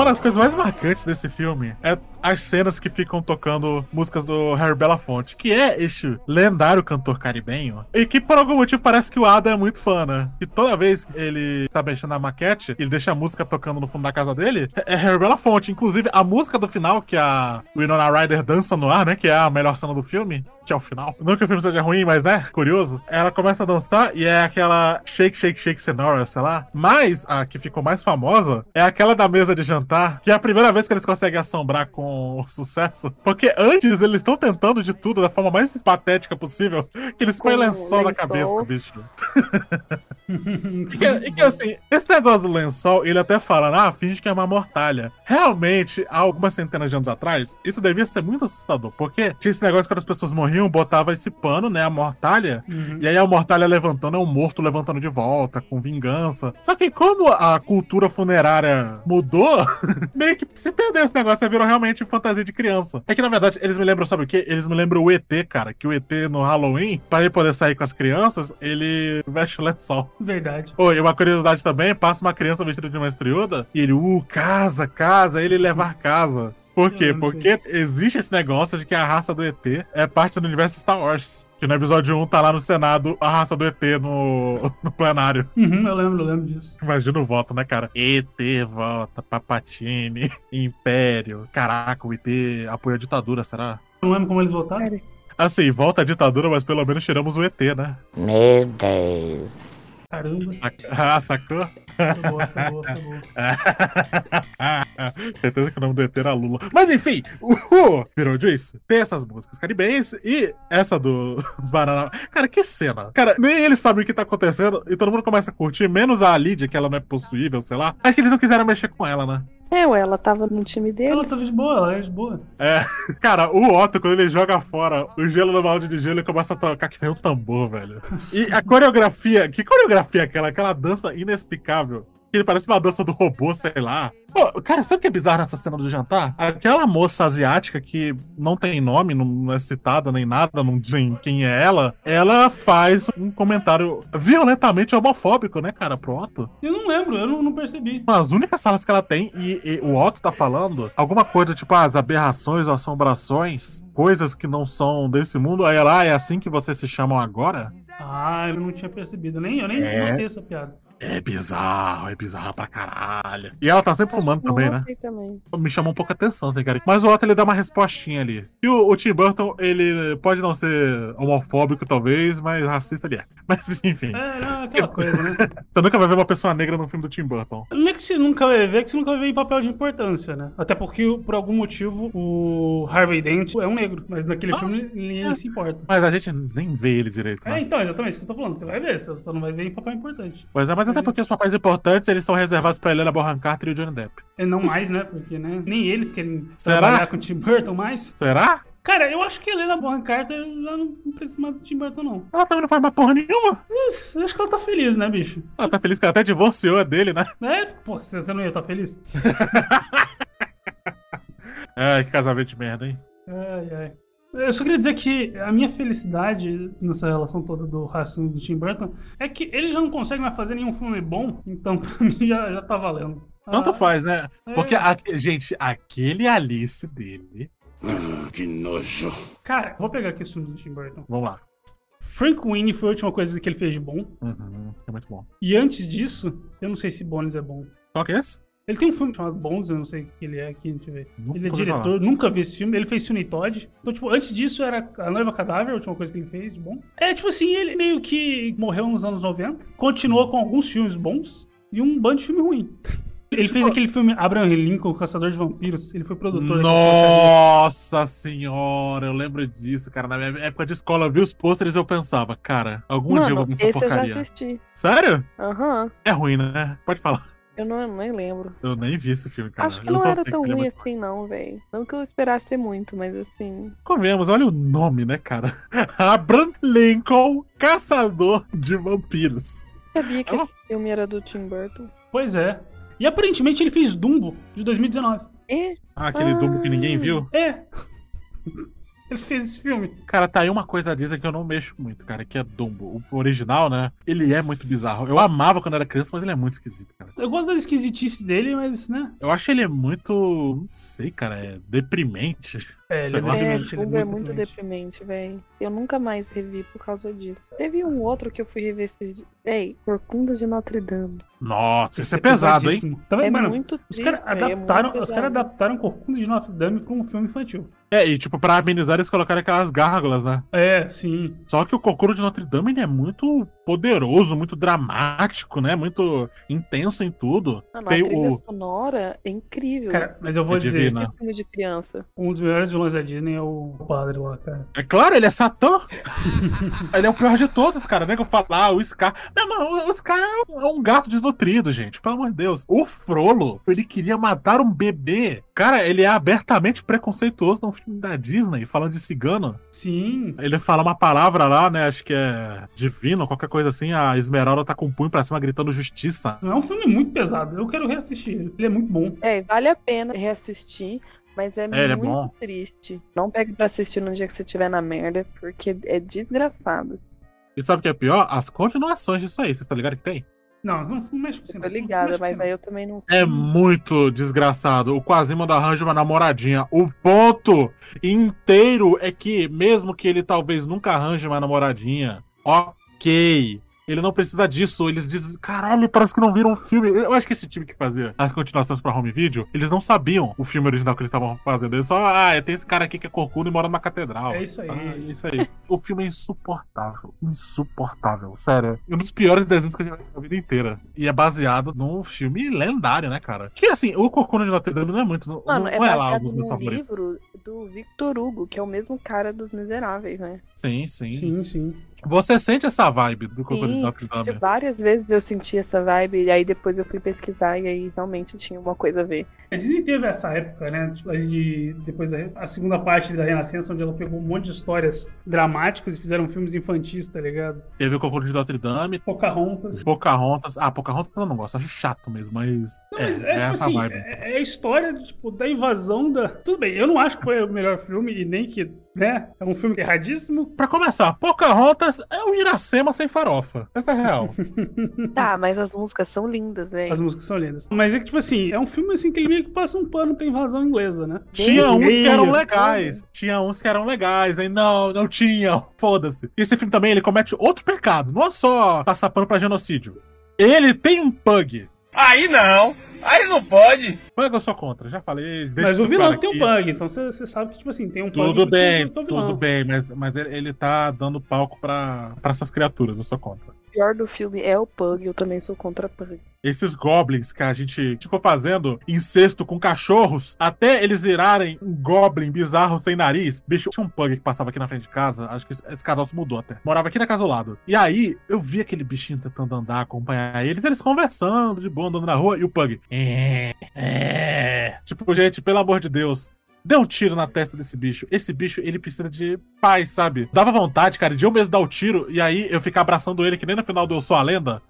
Uma das coisas mais marcantes desse filme é as cenas que ficam tocando músicas do Harry Belafonte, que é este lendário cantor caribenho, e que por algum motivo parece que o Ada é muito fã, né? E toda vez que ele tá mexendo na maquete, ele deixa a música tocando no fundo da casa dele, é Harry Belafonte. Inclusive, a música do final, que a Winona Ryder dança no ar, né? Que é a melhor cena do filme, que é o final. Não que o filme seja ruim, mas, né? Curioso. Ela começa a dançar e é aquela Shake, Shake, Shake Sonora, sei lá. Mas a que ficou mais famosa é aquela da mesa de jantar, que é a primeira vez que eles conseguem assombrar com sucesso. Porque antes eles estão tentando de tudo da forma mais patética possível, que eles põem Com lençol na lençol. cabeça, bicho. E que, e que, assim, esse negócio do lençol, ele até fala, ah, finge que é uma mortalha. Realmente, há algumas centenas de anos atrás, isso devia ser muito assustador, porque tinha esse negócio que quando as pessoas morriam, botava esse pano, né, a mortalha, e aí a mortalha levantando, é um morto levantando de volta, com vingança. Só que como a cultura funerária mudou, meio que se perdeu esse negócio, virou realmente fantasia de criança. É que, na verdade, eles me lembram, sabe o quê? Eles me lembram o ET, cara, que o ET no Halloween, para ele poder sair com as crianças, ele veste o lençol. Verdade. Oi, uma curiosidade também, passa uma criança vestida de uma estriuda e ele, uh, casa, casa, ele levar casa. Por quê? Porque existe esse negócio de que a raça do ET é parte do universo Star Wars. Que no episódio 1 tá lá no Senado a raça do ET no, no plenário. Uhum, eu lembro, eu lembro disso. Imagina o voto, né, cara? ET vota, Papatini, Império. Caraca, o ET apoia a ditadura, será? Não lembro como eles votaram? Assim, volta a ditadura, mas pelo menos tiramos o ET, né? Meu Deus. Caramba. Ah, sacou? Boa, foi boa. Certeza que o nome do ET era Lula. Mas enfim, o virou Juice tem essas músicas caribenhas e essa do Banana. Cara, que cena. Cara, nem eles sabem o que tá acontecendo e todo mundo começa a curtir, menos a Lídia, que ela não é possuível, sei lá. Acho que eles não quiseram mexer com ela, né? É, ué, ela tava no time dele. Ela tava de boa, ela é de boa. É, cara, o Otto, quando ele joga fora o gelo no balde de gelo, ele começa a tocar que nem um tambor, velho. E a coreografia, que coreografia é aquela? Aquela dança inexplicável. Que ele parece uma dança do robô, sei lá. Pô, cara, sabe o que é bizarro nessa cena do jantar? Aquela moça asiática que não tem nome, não é citada nem nada, não dizem quem é ela, ela faz um comentário violentamente homofóbico, né, cara, pro Otto. Eu não lembro, eu não, não percebi. As únicas salas que ela tem, e, e o Otto tá falando alguma coisa tipo as aberrações ou assombrações, coisas que não são desse mundo, aí ela, ah, é assim que vocês se chamam agora? Ah, eu não tinha percebido. Nem, eu nem É. notei essa piada. É bizarro, é bizarro pra caralho. E ela tá sempre fumando também, né? Também. Me chamou um pouco a atenção, assim, cara. Mas o Otto, ele dá uma respostinha ali. E o, o Tim Burton, ele pode não ser homofóbico, talvez, mas racista ele é. Mas, enfim. É, não, aquela coisa, né? Você nunca vai ver uma pessoa negra no filme do Tim Burton. Não é que você nunca vai ver, é que você nunca vai ver em papel de importância, né? Até porque, por algum motivo, o Harvey Dent é um negro, mas naquele Ah, filme ninguém se importa. Mas a gente nem vê ele direito, né? É, então, exatamente isso que eu tô falando. Você vai ver, você só não vai ver em papel importante. Pois é, mas até porque os papéis importantes, eles são reservados pra Helena Bonham Carter e o Johnny Depp. E não mais, né? Porque né, nem eles querem Será? trabalhar com o Tim Burton mais. Será? Cara, eu acho que a Helena Bonham Carter já não precisa mais do Tim Burton, não. Ela também não faz mais porra nenhuma. Isso, acho que ela tá feliz, né, bicho? Ela tá feliz que ela até divorciou dele, né? É, pô, você não ia estar feliz? Ai, que casamento de merda, hein? Ai, ai. Eu só queria dizer que a minha felicidade nessa relação toda do racismo do Tim Burton é que ele já não consegue mais fazer nenhum filme bom, então pra mim já, já tá valendo. Tanto Ah, faz, né? é. Porque, a- gente, aquele Alice dele. que nojo. Cara, vou pegar aqui os filmes do Tim Burton. Vamos lá. Frank Winnie foi a última coisa que ele fez de bom. Uhum, é muito bom. E antes disso, eu não sei se Bones é bom. Qual que é esse? Ele tem um filme chamado Bones, eu não sei o que ele é aqui, deixa eu ver. Nunca ele é diretor, falar. nunca vi esse filme. Ele fez Cine Todd. Então, tipo, antes disso era A Noiva Cadáver, a última coisa que ele fez de bom. É, tipo assim, ele meio que morreu nos anos 90, continuou com alguns filmes bons e um bando de filme ruim. Ele fez aquele filme Abraham Lincoln, Caçador de Vampiros. Ele foi produtor. Nossa senhora, eu lembro disso, cara. Na minha época de escola, eu vi os pôsteres e eu pensava, cara, algum dia eu vou Mano, essa esse eu já porcaria. assisti. Sério? Aham. É ruim, né? Pode falar. Eu não, nem lembro. Eu nem vi esse filme, cara. Acho que eu não só era tão é ruim assim, não, velho. Não que eu esperasse ser muito, mas assim. Convenhamos, olha o nome, né, cara? Abraham Lincoln, Caçador de Vampiros. Sabia que Ah. esse filme era do Tim Burton. Pois é. E aparentemente ele fez Dumbo, de 2019. É? Ah, aquele Dumbo que ninguém viu. É. Ele fez esse filme. Cara, tá aí uma coisa da Disney que eu não mexo muito, cara, que é Dumbo. O original, né? Ele é muito bizarro. Eu amava quando era criança, mas ele é muito esquisito, cara. Eu gosto das esquisitices dele, mas, né? Eu acho ele muito. Não sei, cara, é deprimente. É, Sei ele é É, deprimente. ele Dumbo é muito deprimente, velho. Eu nunca mais revi por causa disso. Teve um outro que eu fui rever esses dias. Véi, Corcunda de Notre Dame. Nossa, isso é pesado, hein? Tá vendo, É mano? muito Os triste, é adaptaram, os pesado. caras adaptaram Corcunda de Notre Dame pra um filme infantil. É, e tipo, pra amenizar, eles colocaram aquelas gárgulas, né? É, sim. Só que o Kokoro de Notre Dame ele é muito poderoso, muito dramático, né? Muito intenso em tudo. Mano, Tem a trilha o. sonora é incrível. Cara, mas eu vou É dizer, divina. É filme de criança. um dos melhores vilões da Disney é o padre lá, cara. É claro, ele é Satã. ele é o pior de todos, cara. Nego fala, ah, o Scar. Meu irmão, o Scar é um- é um gato desnutrido, gente. Pelo amor de Deus. O Frollo, ele queria matar um bebê. Cara, ele é abertamente preconceituoso num filme da Disney, falando de cigano. Sim. Ele fala uma palavra lá, né? Acho que é divino, qualquer coisa assim. A Esmeralda tá com o punho pra cima gritando justiça. É um filme muito pesado. Eu quero reassistir ele. Ele é muito bom. É, vale a pena reassistir, mas é, É, é muito bom. triste. Não pegue pra assistir no dia que você estiver na merda, porque é desgraçado. E sabe o que é pior? As continuações disso aí. Vocês estão ligados que tem? Não, não, não mexe com Tô cinema. não ligada, mas aí eu também não. É muito desgraçado. O Quasimodo arranja uma namoradinha. O ponto inteiro é que, mesmo que ele talvez nunca arranje uma namoradinha, ok. Ele não precisa disso. Eles dizem, caralho, parece que não viram um filme. Eu acho que esse time que fazia as continuações pra home video, eles não sabiam o filme original que eles estavam fazendo. Eles só, ah, tem esse cara aqui que é corcunda e mora numa catedral. É isso aí. Ah, é isso aí. o filme é insuportável. Insuportável. Sério. Um dos piores desenhos que eu já vi na vida inteira. E é baseado num filme lendário, né, cara? Que assim, o Corcunda de Notre Dame não é muito. Não, Mano, não é é lá um dos meus favoritos. livro do Victor Hugo, que é o mesmo cara dos Miseráveis, né? Sim, sim. Sim, sim. Você sente essa vibe do de Sim, Notre de Dame? várias vezes eu senti essa vibe, e aí depois eu fui pesquisar e aí realmente tinha alguma coisa a ver. A Disney teve essa época, né? tipo, ali, depois a segunda parte da Renascença, onde ela pegou um monte de histórias dramáticas e fizeram filmes infantis, tá ligado? Teve o de Notre Dame, Pocahontas. Pocahontas. Ah, Pocahontas eu não gosto, acho chato mesmo, mas. Não, mas é, é, é tipo essa assim, vibe. é, é a história tipo, da invasão da. Tudo bem, eu não acho que foi o melhor filme e nem que, né? É um filme erradíssimo. Pra começar, Pocahontas é o Iracema sem farofa. Essa é real. Tá, mas as músicas são lindas, velho. As músicas são lindas. Mas é que, tipo assim, é um filme assim que ele meio que passa um pano pra invasão inglesa, né? Tinha uns que eram legais. Tinha uns que eram legais, hein? Não, não tinham. Foda-se. E esse filme também, ele comete outro pecado. Não é só passar pano pra genocídio. Ele tem um pug. Aí não. Aí não pode. Pug eu sou contra, já falei. deixa Mas o vilão claro tem um bug, então você sabe que, tipo assim, tem um bug. Tudo bem, tudo bem, mas, mas ele, ele tá dando palco pra, pra essas criaturas, eu sou contra. O pior do filme é o Pug, eu também sou contra Pug. Esses goblins que a gente ficou fazendo incesto com cachorros, até eles virarem um goblin bizarro sem nariz. Bicho, tinha um pug que passava aqui na frente de casa, acho que esse- esse casal se mudou até. Morava aqui na casa do lado. E aí, eu vi aquele bichinho tentando andar, acompanhar eles, eles conversando, de boa, andando na rua, e o pug. É, é. Tipo, gente, pelo amor de Deus. Dê um tiro na testa desse bicho. Esse bicho, ele precisa de paz, sabe? Dava vontade, cara, de eu mesmo dar o tiro e aí eu ficar abraçando ele, que nem no final do Eu Sou a Lenda.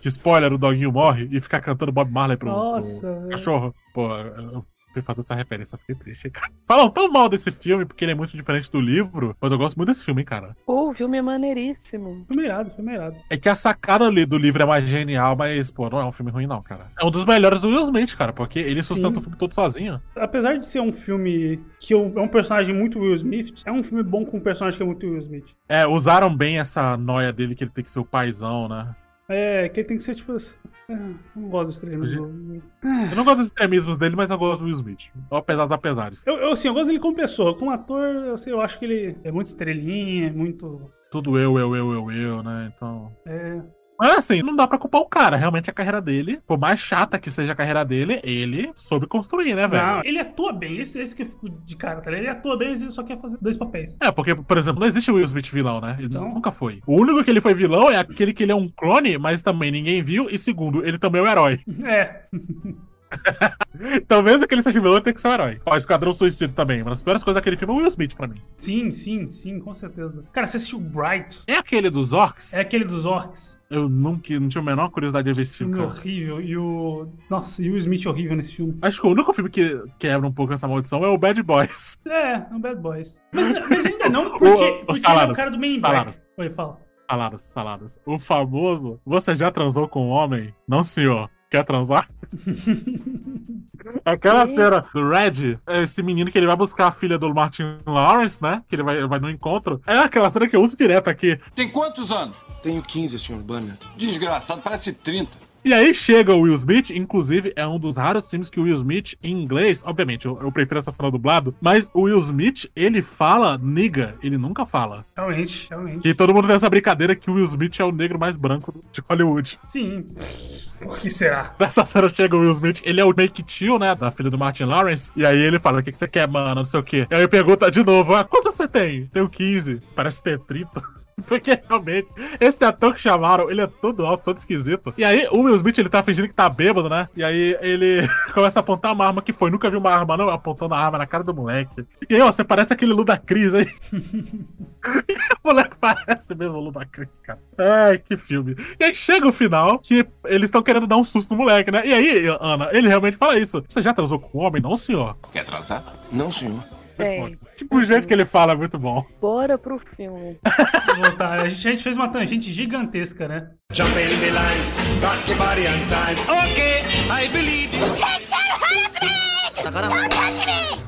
Que spoiler, o doguinho morre e ficar cantando Bob Marley pro, pro Nossa, velho. cachorro. Pô, eu fui fazer essa referência, eu fiquei triste, cara. Falam tão mal desse filme porque ele é muito diferente do livro, mas eu gosto muito desse filme, hein, cara. Pô, o filme é maneiríssimo. Filme irado, filme irado. É que a sacada ali do livro é mais genial, mas, pô, não é um filme ruim, não, cara. É um dos melhores do Will Smith, cara, porque ele sustenta Sim. o filme todo sozinho. Apesar de ser um filme que é um personagem muito Will Smith, é um filme bom com um personagem que é muito Will Smith. É, usaram bem essa noia dele que ele tem que ser o paizão, né? É, que ele tem que ser tipo assim. ah, eu não gosto dos treinos do. Eu não gosto dos extremismos dele, mas eu gosto do Will Smith. Apesar dos apesares. Eu, eu, assim, eu gosto dele como pessoa. Como ator, eu, sei, eu acho que ele é muito estrelinha, é muito. Tudo eu, eu, eu, eu, eu, né? Então. É. Mas assim, não dá pra culpar o cara. Realmente a carreira dele, por mais chata que seja a carreira dele, ele soube construir, né, velho? Não, ele atua bem. Esse, esse que eu fico de cara, tá? Ele atua bem, mas ele só quer fazer dois papéis. É, porque, por exemplo, não existe o Will Smith vilão, né? Ele Não. nunca foi. O único que ele foi vilão é aquele que ele é um clone, mas também ninguém viu. E segundo, ele também é o herói. É. Então, mesmo que ele seja vilão, ele tem que ser o herói. Ó, Esquadrão Suicida também. Uma das piores coisas daquele filme é o Will Smith pra mim. Sim, sim, sim, com certeza. Cara, você assistiu Bright? É aquele dos orcs? É aquele dos orcs. Eu nunca não tinha a menor curiosidade de ver esse filme, Filme horrível. E o. Nossa, e o Smith horrível nesse filme. Acho que o único filme que quebra um pouco essa maldição é o Bad Boys. É, é um Bad Boys. Mas, mas ainda não, porque, porque ele é o Saladas, cara do Men in Black. Saladas. Oi, fala. Saladas, saladas. O famoso, você já transou com um homem? Não, senhor. Quer transar? Aquela cena do Red, esse menino que ele vai buscar a filha do Martin Lawrence, né? Que ele vai, vai no encontro. É aquela cena que eu uso direto aqui. Tem quantos anos? Tenho 15, Sr. Banner. Desgraçado, parece 30. E aí chega o Will Smith, inclusive é um dos raros filmes que o Will Smith, em inglês, obviamente, eu, eu prefiro essa cena dublado, mas o Will Smith, ele fala nigga, ele nunca fala. Realmente, realmente. Que todo mundo tem essa brincadeira que o Will Smith é o negro mais branco de Hollywood. Sim. O que será? Nessa cena chega o Will Smith, ele é o make tio, né, da filha do Martin Lawrence, e aí ele fala, o que, que você quer, mano, não sei o quê. E aí pergunta de novo, ah, quantos você tem? Tenho 15, parece ter 30. Porque realmente, esse ator que chamaram, ele é todo alto, todo esquisito. E aí, o Will Smith, ele tá fingindo que tá bêbado, né? E aí, ele começa a apontar uma arma que foi. Nunca viu uma arma, não, apontando a arma na cara do moleque. E aí, ó, você parece aquele Ludacris aí. o moleque parece mesmo o Ludacris, cara. Ai, que filme. E aí, chega o final, que eles estão querendo dar um susto no moleque, né? E aí, Ana, ele realmente fala isso. Você já transou com um homem? Não, senhor. Quer transar? Não, senhor. Bem, Tipo, o jeito que ele fala é muito bom. bora pro filme. Voltar. A gente, a gente fez uma tangente gigantesca, né? Jump in the line, rock your body on time. Okay, I believe.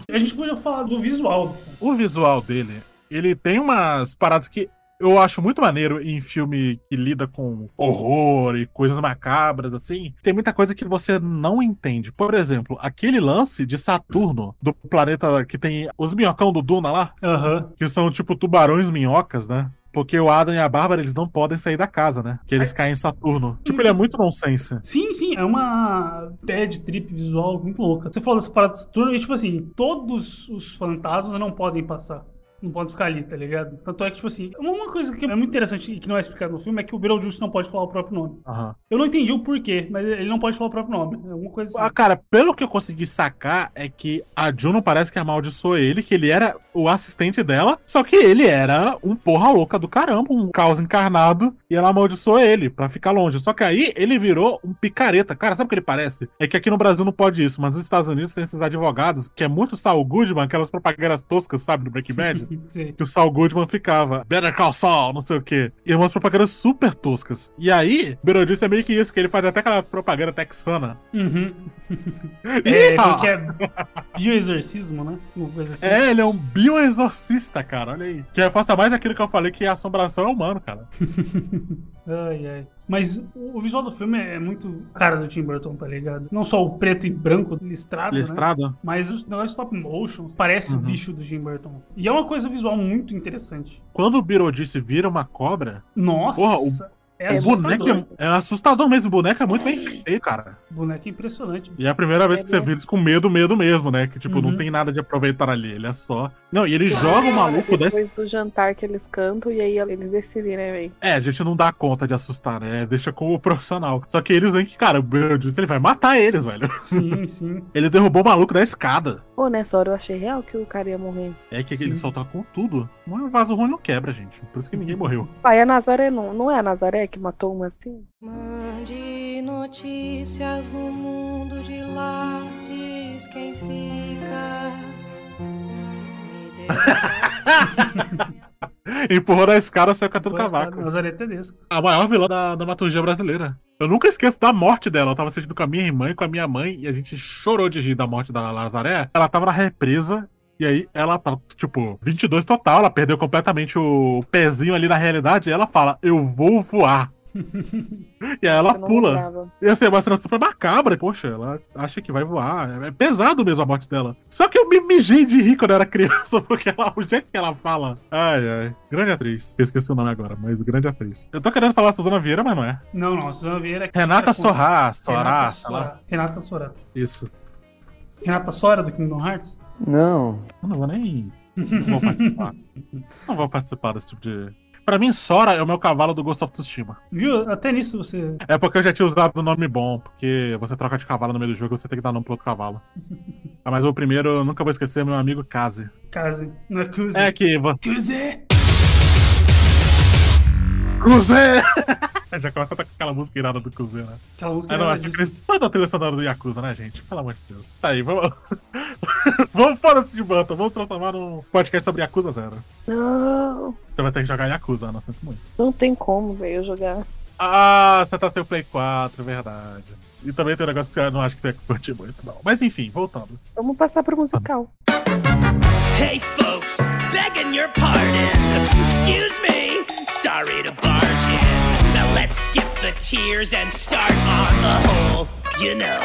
A gente podia falar do visual. O visual dele, ele tem umas paradas que eu acho muito maneiro em filme que lida com horror e coisas macabras, assim. Tem muita coisa que você não entende. Por exemplo, aquele lance de Saturno, do planeta que tem os minhocão do Duna lá, Aham. que são tipo tubarões minhocas, né? Porque o Adam e a Bárbara, eles não podem sair da casa, né? Que eles caem em Saturno. Tipo, ele é muito nonsense. Sim, sim, é uma bad trip visual muito louca. Você falou dessa parada de Saturno e, tipo assim, todos os fantasmas não podem passar. Não pode ficar ali, tá ligado? Tanto é que, tipo assim, uma coisa que é muito interessante e que não é explicado no filme é que o Beetlejuice não pode falar o próprio nome. Aham. Eu não entendi o porquê, mas ele não pode falar o próprio nome. É Alguma coisa assim. Ah, cara, pelo que eu consegui sacar, é que a Juno parece que amaldiçoou ele, que ele era o assistente dela, só que ele era um porra louca do caramba, um caos encarnado, e ela amaldiçoou ele pra ficar longe. Só que aí ele virou um picareta. Cara, sabe o que ele parece? É que aqui no Brasil não pode isso, mas nos Estados Unidos tem esses advogados, que é muito Saul Goodman, aquelas propagandas toscas, sabe, do Breaking Bad? Sim. que o Saul Goodman ficava, Better Call Saul, não sei o quê. E umas propagandas super toscas. E aí, Beetlejuice é meio que isso, que ele faz até aquela propaganda texana. Uhum. É, Ih, como ó. que é bioexorcismo, né? Assim. É, ele é um bioexorcista, cara, olha aí. Que faça mais aquilo que eu falei, que a assombração é humano, cara. Ai, ai. Mas o visual do filme é muito cara do Tim Burton, tá ligado? Não só o preto e branco listrado, né? Listrado? Mas os negócios stop motion parece o Uhum. bicho do Tim Burton. E é uma coisa visual muito interessante. Quando o Beetlejuice vira uma cobra, Nossa! Porra, o- é o boneco assustador. é, é assustador mesmo. O boneco é muito bem feito, cara. O boneco é impressionante. E é a primeira vez que você vê eles com medo, medo mesmo, né? Que, tipo, Uhum. não tem nada de aproveitar ali. Ele é só. Não, e ele joga o maluco Depois desse. do jantar que eles cantam e aí eles decidem, né, velho? É, a gente não dá conta de assustar, né? Deixa com o profissional. Só que eles veem que, cara, o Beetlejuice ele vai matar eles, velho. Sim, sim. Ele derrubou o maluco da escada. Pô, nessa hora eu achei real que o cara ia morrer. É que Sim. ele solta com tudo. Um vaso ruim não quebra, gente. Por isso que ninguém morreu. Pai, a Nazaré não, não é a Nazaré que matou uma assim? Mande notícias no mundo de lá, diz quem fica. Empurrou na escada, saiu catando cavaco. Nazaré Tedesco. A maior vilã da dramaturgia brasileira. Eu nunca esqueço da morte dela. Eu tava assistindo com a minha irmã e com a minha mãe e a gente chorou de rir da morte da Lazaré. Ela tava na represa e aí ela tá, tipo, 22 total. Ela perdeu completamente o pezinho ali na realidade e ela fala: Eu vou voar. e aí ela pula. lembrava. E assim, é uma cena super macabra. Poxa, ela acha que vai voar. É pesado mesmo a morte dela. Só que eu me mijei de rir quando eu era criança, porque ela, o jeito que ela fala. Ai, ai. Grande atriz. Eu esqueci o nome agora, mas grande atriz. Eu tô querendo falar Suzana Vieira, mas não é. Não, não, Suzana Vieira é Renata Sorrá, Renata Sorá, sei lá. Renata Sorá. Isso. Renata Sora do Kingdom Hearts? Não. Eu não vou nem. Não vou participar. não vou participar desse tipo de. Pra mim, Sora é o meu cavalo do Ghost of Tsushima. Viu? Até nisso você. É porque eu já tinha usado o nome bom, porque você troca de cavalo no meio do jogo, você tem que dar nome pro outro cavalo. Ah, Mas o primeiro, eu nunca vou esquecer, meu amigo Kaze. Case. Não é Cuse. É que. vo- Cuse! Já começa a tocar aquela música irada do Cruze, né? Aquela música Ah, não, essa disso. trilha- toda a trilha sonora do Yakuza, né, gente? Pelo amor de Deus. Tá aí, vamos. vamos fora desse de banta, vamos transformar num podcast sobre Yakuza Zero. Não, Você vai ter que jogar Yakuza, não sinto muito. não tem como, velho, eu jogar. Ah, você tá sem o Play 4, é verdade. E também tem um negócio que você não acha que você curte muito, não. Mas enfim, voltando. Vamos passar pro musical. Hey folks, begging your pardon. Excuse me, tears and start on the whole, you know,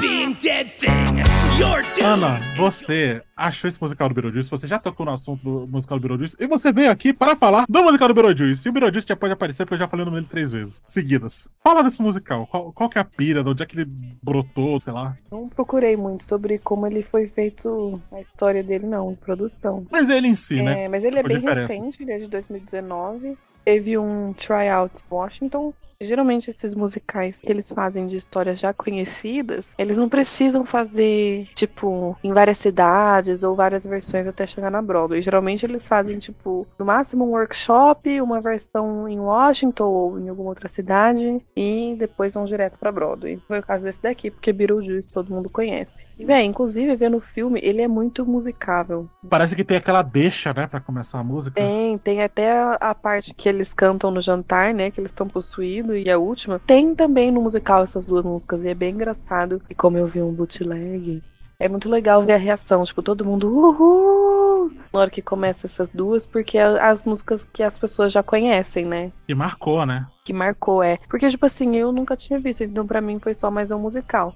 being dead thing. You're doomed. Ana, você achou esse musical do Beetlejuice? Você já tocou no assunto do musical do Beetlejuice? E você veio aqui para falar do musical do Beetlejuice. E o Beetlejuice já pode aparecer porque eu já falei o nome dele três vezes, seguidas. Fala desse musical. Qual, qual que é a pira? De onde é que ele brotou, sei lá. Não procurei muito sobre como ele foi feito, a história dele, não, em produção. Mas ele em si, É, né? mas ele é bem diferença. recente, ele é de 2019. Teve um tryout em Washington. Geralmente esses musicais que eles fazem de histórias já conhecidas, eles não precisam fazer, tipo, em várias cidades ou várias versões até chegar na Broadway. Geralmente eles fazem, tipo, no máximo um workshop, uma versão em Washington ou em alguma outra cidade e depois vão direto pra Broadway. Foi o caso desse daqui, porque Beetlejuice todo mundo conhece. Inclusive, vendo o filme, ele é muito musicável. Parece que tem aquela deixa, né, pra começar a música. Tem, tem até a- a parte que eles cantam no jantar, né? Que eles estão possuídos, e a última. Tem também no musical essas duas músicas, e é bem engraçado. E como eu vi um bootleg, é muito legal ver a reação, tipo, todo mundo uhul! Na hora que começa essas duas, porque é as músicas que as pessoas já conhecem, né? E marcou, né? Que marcou, é. Porque, tipo assim, eu nunca tinha visto, então pra mim foi só mais um musical.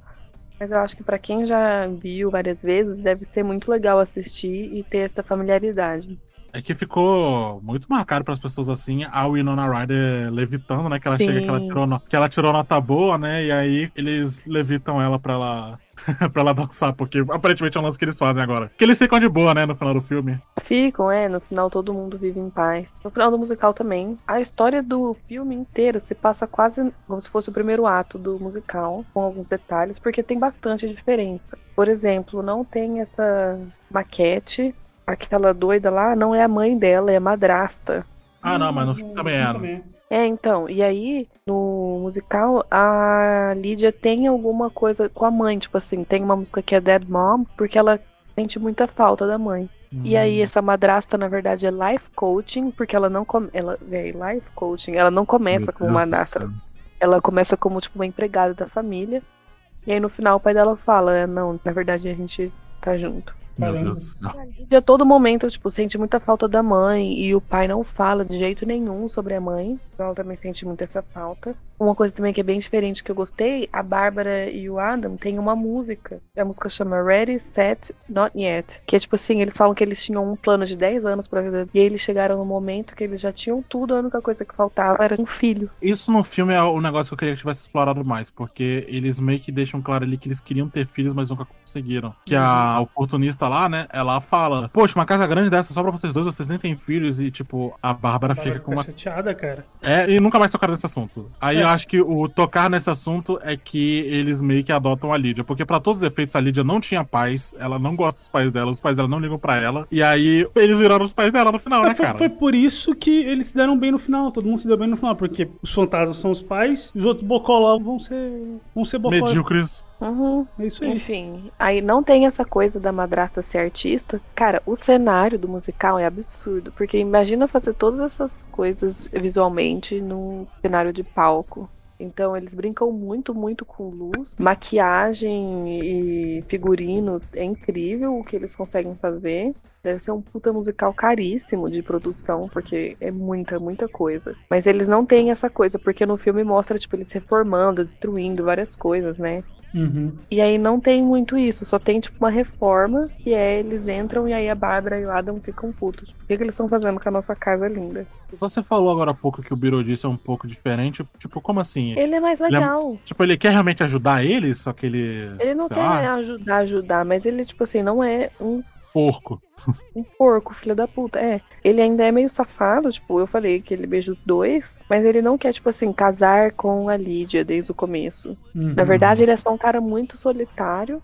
Mas eu acho que pra quem já viu várias vezes, deve ser muito legal assistir e ter essa familiaridade. É que ficou muito marcado para as pessoas assim, a Winona Ryder levitando, né? Que ela Sim. chega que ela, tirou que ela tirou nota boa, né? E aí eles levitam ela pra ela pra ela dançar, porque aparentemente é um lance que eles fazem agora. Que eles ficam de boa, né, no final do filme. Ficam, é, no final todo mundo vive em paz. No final do musical também. A história do filme inteiro se passa quase como se fosse o primeiro ato do musical, com alguns detalhes, porque tem bastante diferença. Por exemplo, não tem essa maquete. Aquela doida lá não é a mãe dela, é a madrasta. Ah, não, mas no filme também é. É, então, e aí, no musical, a Lídia tem alguma coisa com a mãe, tipo assim, tem uma música que é Dead Mom, porque ela sente muita falta da mãe. E aí, essa madrasta, na verdade, é life coaching, porque ela não come... ela é life coaching, ela não começa Meu como Deus madrasta. Ela começa como, tipo, uma empregada da família. E aí, no final, o pai dela fala, "É, não, na verdade, a gente tá junto. Meu Deus do céu. E a todo momento, tipo, sente muita falta da mãe e o pai não fala de jeito nenhum sobre a mãe. Então ela também sente muito essa falta. Uma coisa também que é bem diferente que eu gostei, a Bárbara e o Adam têm uma música. A música chama Ready, Set, Not Yet. Que é tipo assim, eles falam que eles tinham um plano de 10 anos pra vida. E eles chegaram no momento que eles já tinham tudo, a única coisa que faltava era um filho. Isso no filme é o negócio que eu queria que tivesse explorado mais, porque eles meio que deixam claro ali que eles queriam ter filhos, mas nunca conseguiram. Que a oportunista lá, né, ela fala: Poxa, uma casa grande dessa só pra vocês dois, vocês nem têm filhos, e tipo, a Bárbara fica com uma. chateada, cara. É, e nunca mais tocaram nesse assunto. Aí É. eu acho que o tocar nesse assunto é que eles meio que adotam a Lídia. Porque pra todos os efeitos, a Lídia não tinha pais, ela não gosta dos pais dela, os pais dela não ligam pra ela. E aí eles viraram os pais dela no final, né, É, foi, cara? foi por isso que eles se deram bem no final, todo mundo se deu bem no final, porque os fantasmas são os pais, os outros bocoló vão ser. vão ser bocoló. Medíocres. Uhum. É isso aí. Enfim, aí não tem essa coisa da madrasta ser artista. Cara, o cenário do musical é absurdo, porque imagina fazer todas essas coisas visualmente num cenário de palco. Então eles brincam muito, muito com luz, maquiagem e figurino. É incrível o que eles conseguem fazer. Deve ser um puta musical caríssimo de produção, porque é muita, muita coisa. Mas eles não têm essa coisa, porque no filme mostra, tipo, eles reformando, destruindo várias coisas, né? Uhum. E aí não tem muito isso, só tem tipo uma reforma, que é eles entram e aí a Bárbara e o Adam ficam putos. O que, que eles estão fazendo com a nossa casa linda? Você falou agora há pouco que o Beetlejuice é um pouco diferente. Tipo, como assim? Ele é mais Ele legal. Tipo, ele quer realmente ajudar eles, só que ele. Ele não quer lá, ajudar, ajudar, mas ele, tipo assim, não é um, porco. um porco, filho da puta. É. Ele ainda é meio safado, tipo, eu falei que ele beija os dois, mas ele não quer, tipo assim, casar com a Lídia desde o começo. Uhum. Na verdade, ele é só um cara muito solitário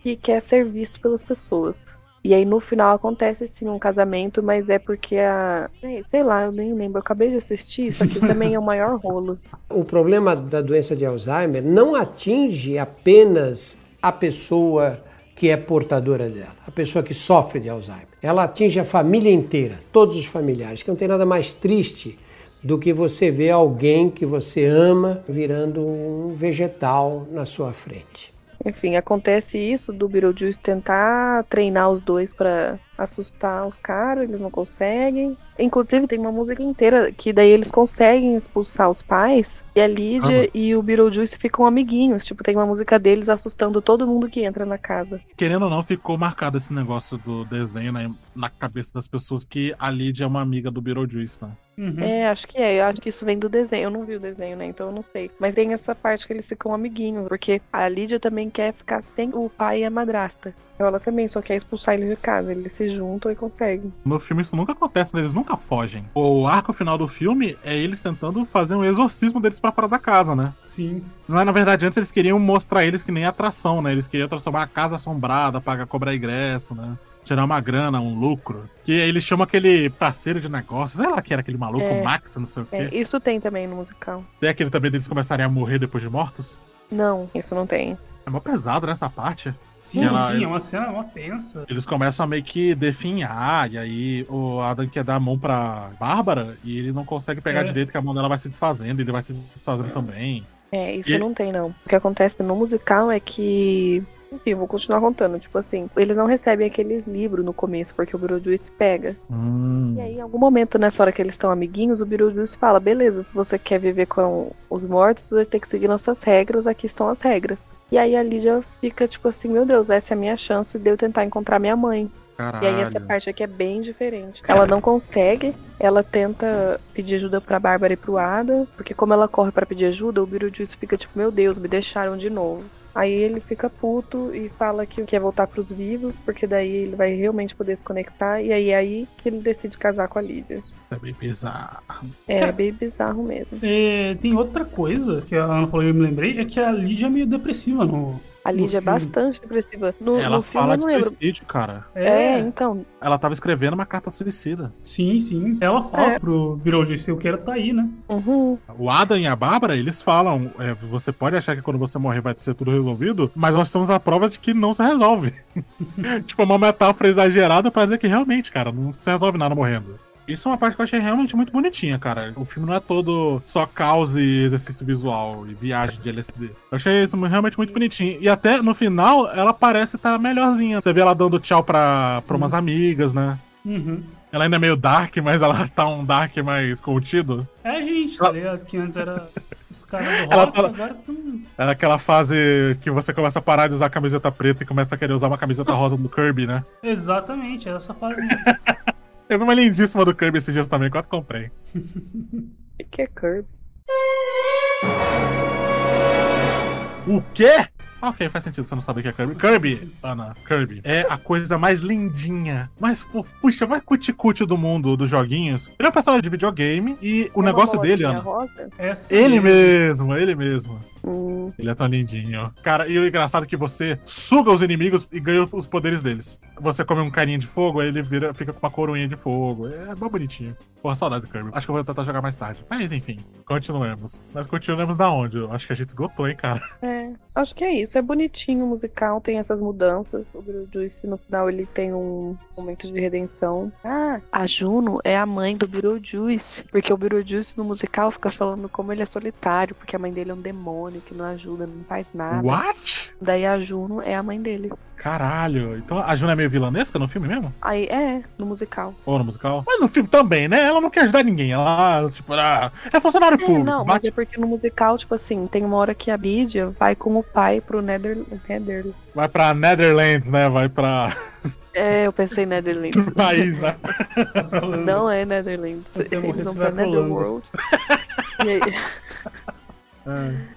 que quer ser visto pelas pessoas. E aí no final acontece sim um casamento, mas é porque a. Sei sei lá, eu nem lembro. Eu acabei de assistir, isso aqui também é o maior rolo. O problema da doença de Alzheimer não atinge apenas a pessoa que é portadora dela, a pessoa que sofre de Alzheimer. Ela atinge a família inteira, todos os familiares, que não tem nada mais triste do que você ver alguém que você ama virando um vegetal na sua frente. Enfim, acontece isso do Beetlejuice tentar treinar os dois pra assustar os caras, eles não conseguem. Inclusive tem uma música inteira que daí eles conseguem expulsar os pais e a Lídia e o Beetlejuice ficam amiguinhos. Tipo, tem uma música deles assustando todo mundo que entra na casa. Querendo ou não, ficou marcado esse negócio do desenho né, na cabeça das pessoas que a Lydia é uma amiga do Beetlejuice, né? Uhum. É, acho que é. Eu acho que isso vem do desenho. Eu não vi o desenho, né? Então eu não sei. Mas tem essa parte que eles ficam amiguinhos. Porque a Lídia também quer ficar sem o pai e a madrasta. Ela também só quer expulsar eles de casa. Eles se juntam e conseguem. No filme isso nunca acontece, né? eles nunca fogem. O arco final do filme é eles tentando fazer um exorcismo deles pra fora da casa, né? Sim. Não é, na verdade, antes eles queriam mostrar eles que nem atração, né? Eles queriam transformar a casa assombrada, pagar, cobrar ingresso, né? Tirar uma grana, um lucro. Que eles chamam aquele parceiro de negócios, sei lá que era aquele maluco, É. o Max, não sei o quê. É, isso tem também no musical. Tem aquele também deles começarem a morrer depois de mortos. Não, isso não tem. É mó pesado nessa parte. Sim, ela- sim, é uma cena mó tensa. Eles começam a meio que definhar, e aí o Adam quer dar a mão pra Bárbara e ele não consegue pegar É. direito, que a mão dela vai se desfazendo, e ele vai se desfazendo também. É, isso E- não tem, não. O que acontece no musical é que. Enfim, eu vou continuar contando. Tipo assim, eles não recebem aqueles livros no começo, porque o Beetlejuice pega. Hum. E aí, em algum momento, nessa hora que eles estão amiguinhos, o Beetlejuice fala: beleza, se você quer viver com os mortos, você vai ter que seguir nossas regras, aqui estão as regras. E aí a Lídia fica tipo assim: meu Deus, essa é a minha chance de eu tentar encontrar minha mãe. Caralho. E aí essa parte aqui é bem diferente. Ela não consegue, ela tenta pedir ajuda pra Bárbara e pro Ada, porque como ela corre pra pedir ajuda, o Beetlejuice fica tipo, meu Deus, me deixaram de novo. Aí ele fica puto e fala que quer voltar pros vivos, porque daí ele vai realmente poder se conectar. E aí é aí que ele decide casar com a Lídia. É bem bizarro. É Cara, bem bizarro mesmo. É, tem outra coisa que a Ana falou e eu me lembrei, é que a Lídia é meio depressiva no. A Lídia é bastante depressiva. No, Ela no filme fala de suicídio, cara. É, então. Ela tava escrevendo uma carta suicida. Sim, sim. Ela fala É. pro Beetlejuice, eu quero tá aí, né? Uhum. O Adam e a Bárbara, eles falam: é, você pode achar que quando você morrer vai ser tudo resolvido, mas nós temos a prova de que não se resolve. tipo, uma metáfora exagerada pra dizer que realmente, cara, não se resolve nada morrendo. Isso é uma parte que eu achei realmente muito bonitinha, cara. O filme não é todo só caos e exercício visual e viagem de LSD. Eu achei isso realmente muito bonitinho. E até no final, ela parece estar melhorzinha. Você vê ela dando tchau pra, pra umas amigas, né? Uhum. Ela ainda é meio dark, mas ela tá um dark mais contido. É a gente, tá ligado? Que antes era os caras do Ela rock, tá- agora. Era aquela fase que você começa a parar de usar camiseta preta e começa a querer usar uma camiseta rosa do Kirby, né? Exatamente, é essa fase mesmo. Eu vi uma lindíssima do Kirby esses dias também, quase comprei. O que é Kirby? O quê? Ok, faz sentido você não saber o que é Kirby. Kirby, Ana, Kirby, é a coisa mais lindinha, mais fofucha, mais cuticute do mundo dos joguinhos. Ele é um personagem de videogame e o É negócio dele, Ana. rosa? Essa Ele mesmo. mesmo, ele mesmo. Hum, Ele é tão lindinho. Cara, e o engraçado é que você suga os inimigos e ganha os poderes deles. Você come um carinha de fogo, aí ele vira, fica com uma coroinha de fogo. É bom bonitinho. Porra, saudade do Kirby. Acho que eu vou tentar jogar mais tarde. Mas enfim, continuemos. Mas continuemos da onde? Eu acho que a gente esgotou, hein, cara. é. Acho que é isso. É bonitinho o musical, tem essas mudanças. O Beetlejuice, no final, ele tem um momento de redenção. Ah, a Juno é a mãe do Beetlejuice. Porque o Beetlejuice no musical fica falando como ele é solitário, porque a mãe dele é um demônio que não ajuda, não faz nada. What? Daí a Juno é a mãe dele. Caralho. Então a Juna é meio vilanesca no filme mesmo? Aí é, no musical. Ou no musical? Mas no filme também, né? Ela não quer ajudar ninguém. Ela, tipo, ah, é funcionário É, público. não, mas é porque no musical, tipo assim, tem uma hora que a Lídia vai com o pai pro Nether... Nether... Vai pra Netherlands, né? Vai pra É, eu pensei em Netherlands. pro país, né? Não é Netherlands. Eles vão pra. Netherworld. E aí...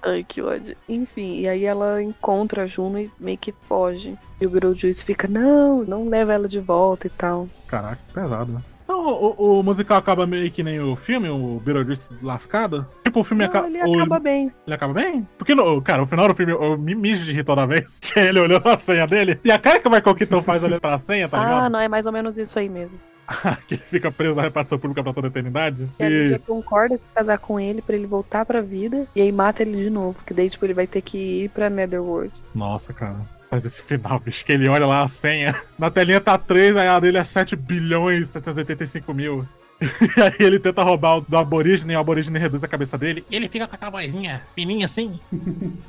Ai, que ódio. Enfim, e aí ela encontra a Juno e meio que foge. E o Beetlejuice fica, não, não leva ela de volta e tal. Caraca, pesado, né? Então, o, o musical acaba meio que nem o filme, o Beetlejuice lascado. Tipo, o filme Não, acaba. ele o- acaba bem. Ele acaba bem? Porque, no, cara, o final do filme eu me mijo de rir toda vez. Que ele olhando a senha dele. E a cara que o Michael Keaton faz olhando pra senha, tá ah, ligado? não, é mais ou menos isso aí mesmo. que ele fica preso na repartição pública pra toda a eternidade. E a Lídia E. concorda em casar com ele pra ele voltar pra vida. E aí mata ele de novo. Que daí, tipo, ele vai ter que ir pra Netherworld. Nossa, cara. Faz esse final, bicho, que ele olha lá a senha. Na telinha tá 3, aí a dele é 7 bilhões e 785 mil. E aí ele tenta roubar o do aborígene e o aborígene reduz a cabeça dele. E ele fica com aquela vozinha fininha assim.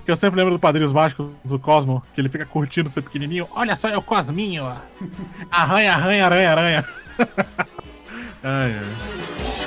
que eu sempre lembro do Padrinhos Mágicos do Cosmo, que ele fica curtindo ser pequenininho. Olha só, é o Cosminho, ó. Arranha, arranha, aranha, aranha. ai, ai.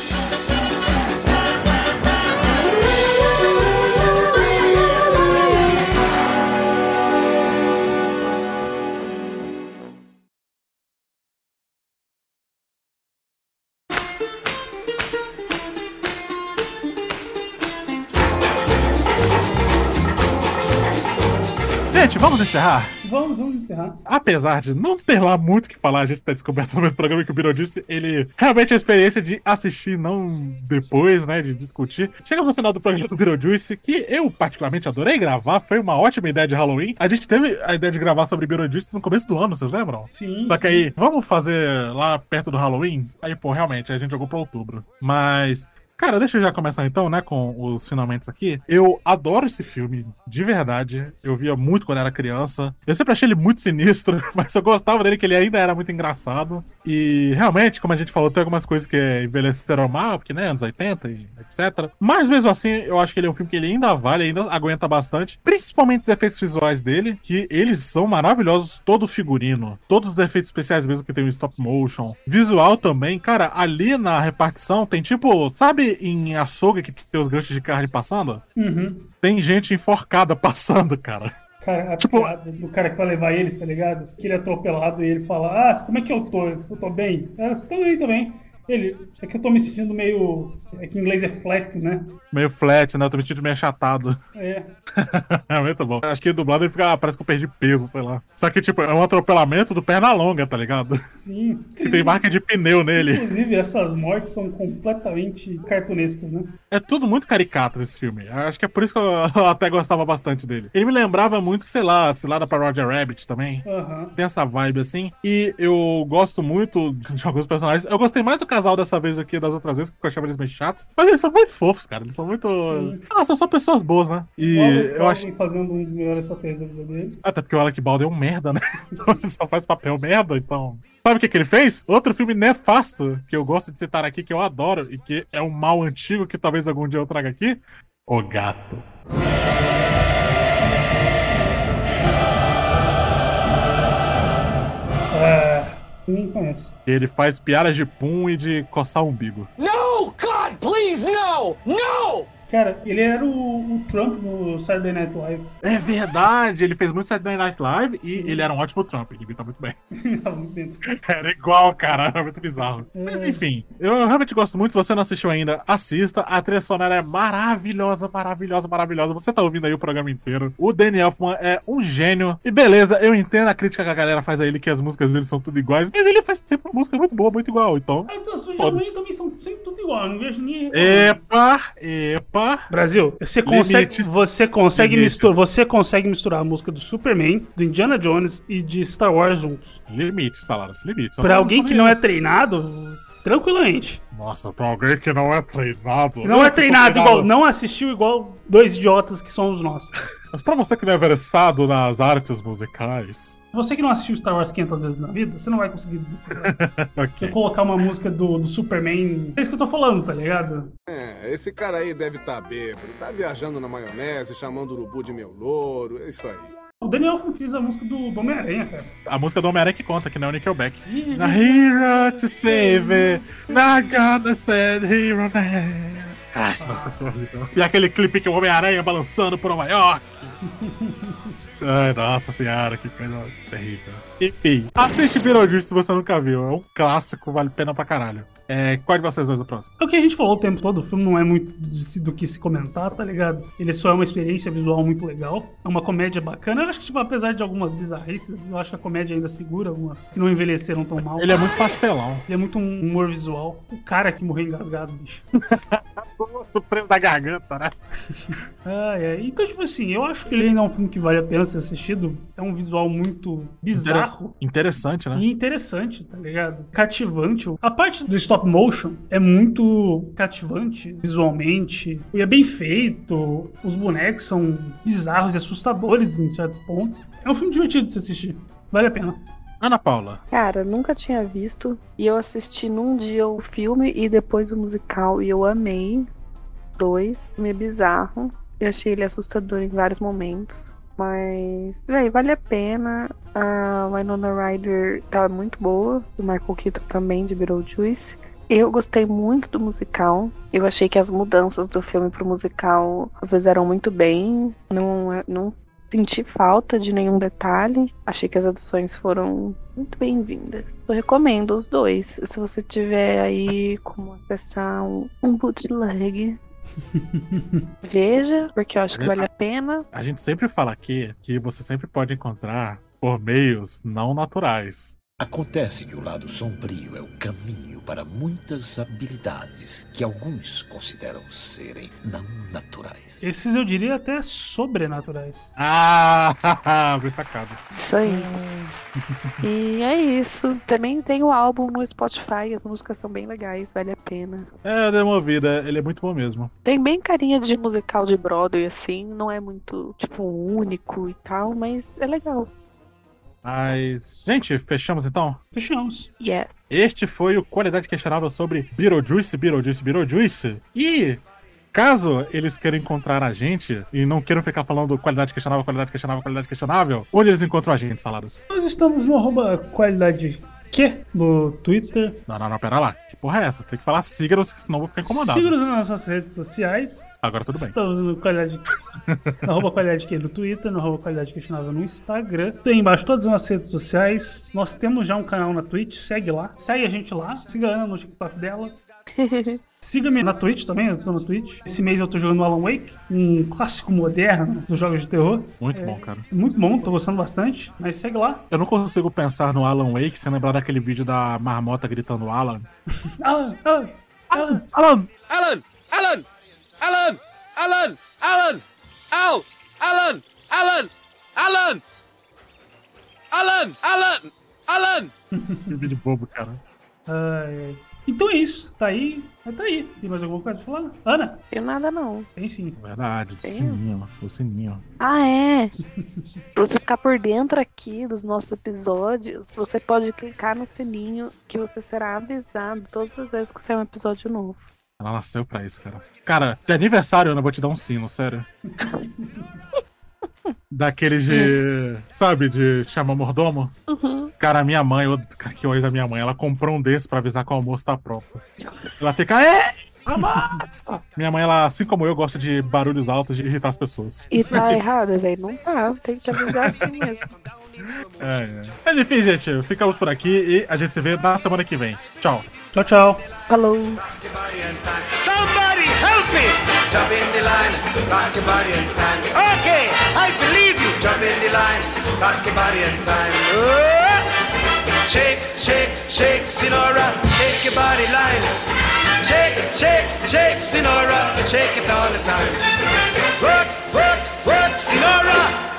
Gente, vamos encerrar? Vamos, vamos encerrar. Apesar de não ter lá muito o que falar, a gente tá descoberto no programa que o Biro disse, ele realmente é a experiência de assistir, não depois, né, de discutir. Chegamos ao final do programa do Biro Juice, que eu particularmente adorei gravar, foi uma ótima ideia de Halloween. A gente teve a ideia de gravar sobre Biro Juice no começo do ano, vocês lembram? Sim. Só que sim. aí, vamos fazer lá perto do Halloween? Aí, pô, realmente, a gente jogou pra outubro. Mas. Cara, deixa eu já começar então, né, com os finalmente aqui. Eu adoro esse filme, de verdade. Eu via muito quando era criança. Eu sempre achei ele muito sinistro, mas eu gostava dele, que ele ainda era muito engraçado. E realmente, como a gente falou, tem algumas coisas que envelheceram mal, porque, né, anos 80 e etc. Mas mesmo assim, eu acho que ele é um filme que ele ainda vale, ainda aguenta bastante. Principalmente os efeitos visuais dele, que eles são maravilhosos, todo o figurino, todos os efeitos especiais mesmo que tem o stop motion. Visual também, cara, ali na repartição tem tipo, sabe em açougue que tem os ganchos de carne passando? Uhum. Tem gente enforcada passando, cara. Cara, a piada do cara que vai levar eles, tá ligado? Que ele é atropelado e ele fala: Ah, como é que eu tô? Eu tô bem? Ah, você tá bem também. Ele, é que eu tô me sentindo meio. É que em inglês é flat, né? Meio flat, né? Eu tô me sentindo meio achatado. É. é muito bom. Acho que dublado ele fica. ah, Parece que eu perdi peso, sei lá. Só que, tipo, é um atropelamento do perna longa, tá ligado? Sim. Que tem marca de pneu nele. Inclusive, essas mortes são completamente cartunescas, né? É tudo muito caricato esse filme. Acho que é por isso que eu até gostava bastante dele. Ele me lembrava muito, sei lá, sei lá, da pra Roger Rabbit também. Aham. Tem essa vibe assim. E eu gosto muito de alguns personagens. Eu gostei mais do casal dessa vez que das outras vezes, porque eu achava eles meio chatos. Mas eles são muito fofos, cara. Eles são muito. Sim. Ah, são só pessoas boas, né? E O Alec eu acho. Fazendo um dos melhores papéis da vida dele. Até porque o Alec Baldwin é um merda, né? Então ele só faz papel merda, então. Sabe o que, que ele fez? Outro filme nefasto que eu gosto de citar aqui, que eu adoro e que é um mal antigo que talvez algum dia eu traga aqui. O Gato. Ninguém conhece. Ele faz piadas de pum e de coçar o umbigo. No! God, please, no! No! Cara, ele era o, o Trump no Saturday Night Live. É verdade, ele fez muito Saturday Night Live e ele era um ótimo Trump, ele imita muito bem. Era igual, cara, era muito bizarro. Mas enfim, eu realmente gosto muito. Se você não assistiu ainda, assista. A trilha sonora é maravilhosa, maravilhosa, maravilhosa. Você tá ouvindo aí o programa inteiro. O Danny Elfman é um gênio. E beleza, eu entendo a crítica que a galera faz a ele, que as músicas dele são tudo iguais, mas ele faz sempre uma música muito boa, muito igual. Então. Ah, então as também são sempre tudo igual. Não vejo ninguém. Epa, epa. Brasil, você consegue, Limites. você consegue misturar, você consegue misturar a música do Superman, do Indiana Jones e de Star Wars juntos. Limites, Salaras, limites. Pra alguém que não é treinado, tranquilamente. Nossa, pra alguém que não é treinado. Não Eu é treinado igual, não assistiu igual dois idiotas que somos nós. Mas pra você que não é versado nas artes musicais. Você que não assistiu Star Wars 500 vezes na vida, você não vai conseguir decifrar. Se eu colocar uma música do, do Superman, é isso que eu tô falando, tá ligado? É, esse cara aí deve estar tá bêbado. Tá viajando na maionese, chamando o urubu de meu louro. É isso aí. O Daniel fez a música do, do Homem-Aranha, cara. A música do Homem-Aranha que conta, que não é o Nickelback. Na hero to save it, not gonna stand here on Ai, nossa, que horrível. E aquele clipe que o Homem-Aranha balançando por Nova York. Ai, nossa senhora, que coisa terrível. Enfim, assiste Beetlejuice se você nunca viu. É um clássico, vale pena pra caralho. É, qual de vocês dois é o próximo? É o que a gente falou o tempo todo, o filme não é muito do que se comentar, tá ligado? Ele só é uma experiência visual muito legal, é uma comédia bacana. Eu acho que, tipo, apesar de algumas bizarrices, eu acho que a comédia ainda segura algumas que não envelheceram tão mal. Ele é muito pastelão. Ele é muito um humor visual. O cara que morreu engasgado, bicho. Surpresa da garganta, né? Ah, é. Então, tipo assim, eu acho que ele ainda é um filme que vale a pena ser assistido. É um visual muito bizarro. Interessante, né? E interessante, tá ligado? Cativante. A parte do stop motion é muito cativante visualmente. E é bem feito. Os bonecos são bizarros e assustadores em certos pontos. É um filme divertido de se assistir. Vale a pena. Ana Paula. Cara, nunca tinha visto. E eu assisti num dia o filme e depois o musical. E eu amei. Dois. Filme é bizarro. Eu achei ele assustador em vários momentos. Mas, véi, vale a pena. A Winona Ryder tá muito boa. O Michael Keaton também, de Beetlejuice. Eu gostei muito do musical. Eu achei que as mudanças do filme pro musical fizeram muito bem. Não, não senti falta de nenhum detalhe. Achei que as adições foram muito bem-vindas. Eu recomendo os dois. Se você tiver aí como acessar um, um bootleg, veja, porque eu acho que vale a pena. A gente sempre fala aqui que você sempre pode encontrar por meios não naturais. Acontece que o lado sombrio é o caminho para muitas habilidades que alguns consideram serem não naturais. Esses eu diria até sobrenaturais. Ah, bem sacado. Isso aí. E é isso. Também tem o álbum no Spotify, as músicas são bem legais, vale a pena. É, deu uma vida, ele é muito bom mesmo. Tem bem carinha de musical de Broadway, assim, não é muito, tipo, único e tal, mas é legal. Mas, gente, fechamos então? Fechamos. Yeah. Este foi o Qualidade Questionável sobre Beetlejuice, Beetlejuice, Beetlejuice. E caso eles queiram encontrar a gente e não queiram ficar falando qualidade questionável, qualidade questionável, qualidade questionável, onde eles encontram a gente, Saladas? Nós estamos no arroba qualidade que no Twitter. Não, não, não, pera lá. Que porra é essa? Você tem que falar sigam-nos, que senão eu vou ficar incomodado. Siga-nos nas nossas redes sociais. Agora tudo bem. Estamos no qualidade arroba qualidade que no Twitter, no arroba qualidade questionável no Instagram. Tem embaixo todas as nossas redes sociais. Nós temos já um canal na Twitch, segue lá. Segue a gente lá. Siga a Ana no TikTok dela. Siga-me na Twitch também, eu tô na Twitch. Esse mês eu tô jogando Alan Wake, um clássico moderno dos jogos de terror. Muito É, bom, cara. Muito bom, tô gostando bastante. Mas segue lá. Eu não consigo pensar no Alan Wake sem lembrar daquele vídeo da marmota gritando Alan. Alan, Alan, Alan, Alan, Alan! Alan! Alan! Alan! Alan! Al! Alan! Alan! Alan! Alan! Alan! Alan! que vídeo bobo, cara. Ai, ai. Então é isso, tá aí, mas tá aí. Tem mais alguma coisa pra falar? Ana? Tem nada não. Tem sim. Verdade, do Tem? sininho, o sininho. Ah, é? pra você ficar por dentro aqui dos nossos episódios, você pode clicar no sininho que você será avisado todas as vezes que sair um episódio novo. Ela nasceu pra isso, cara. Cara, de aniversário, Ana, eu vou te dar um sino, sério. Daquele de. Sabe, de chamar mordomo? Uhum. Cara, a minha mãe, eu, cara, que hoje da minha mãe, ela comprou um desse pra avisar que o almoço tá pronto. Ela fica, é! A massa! Minha mãe, ela, assim como eu, gosta de barulhos altos de irritar as pessoas. E tá errado, velho? Não tá. Tem que avisar assim mesmo. É, é. Mas enfim, gente, ficamos por aqui e a gente se vê na semana que vem. Tchau. Tchau, tchau. Falou. Somebody help me! Jump in the line, rock your body in time. Okay, I believe you. Jump in the line, rock your body in time. Oh! Shake, shake, shake, Sinora, shake your body line. Shake, shake, shake, Sinora, shake it all the time. Work, work, work, Sinora.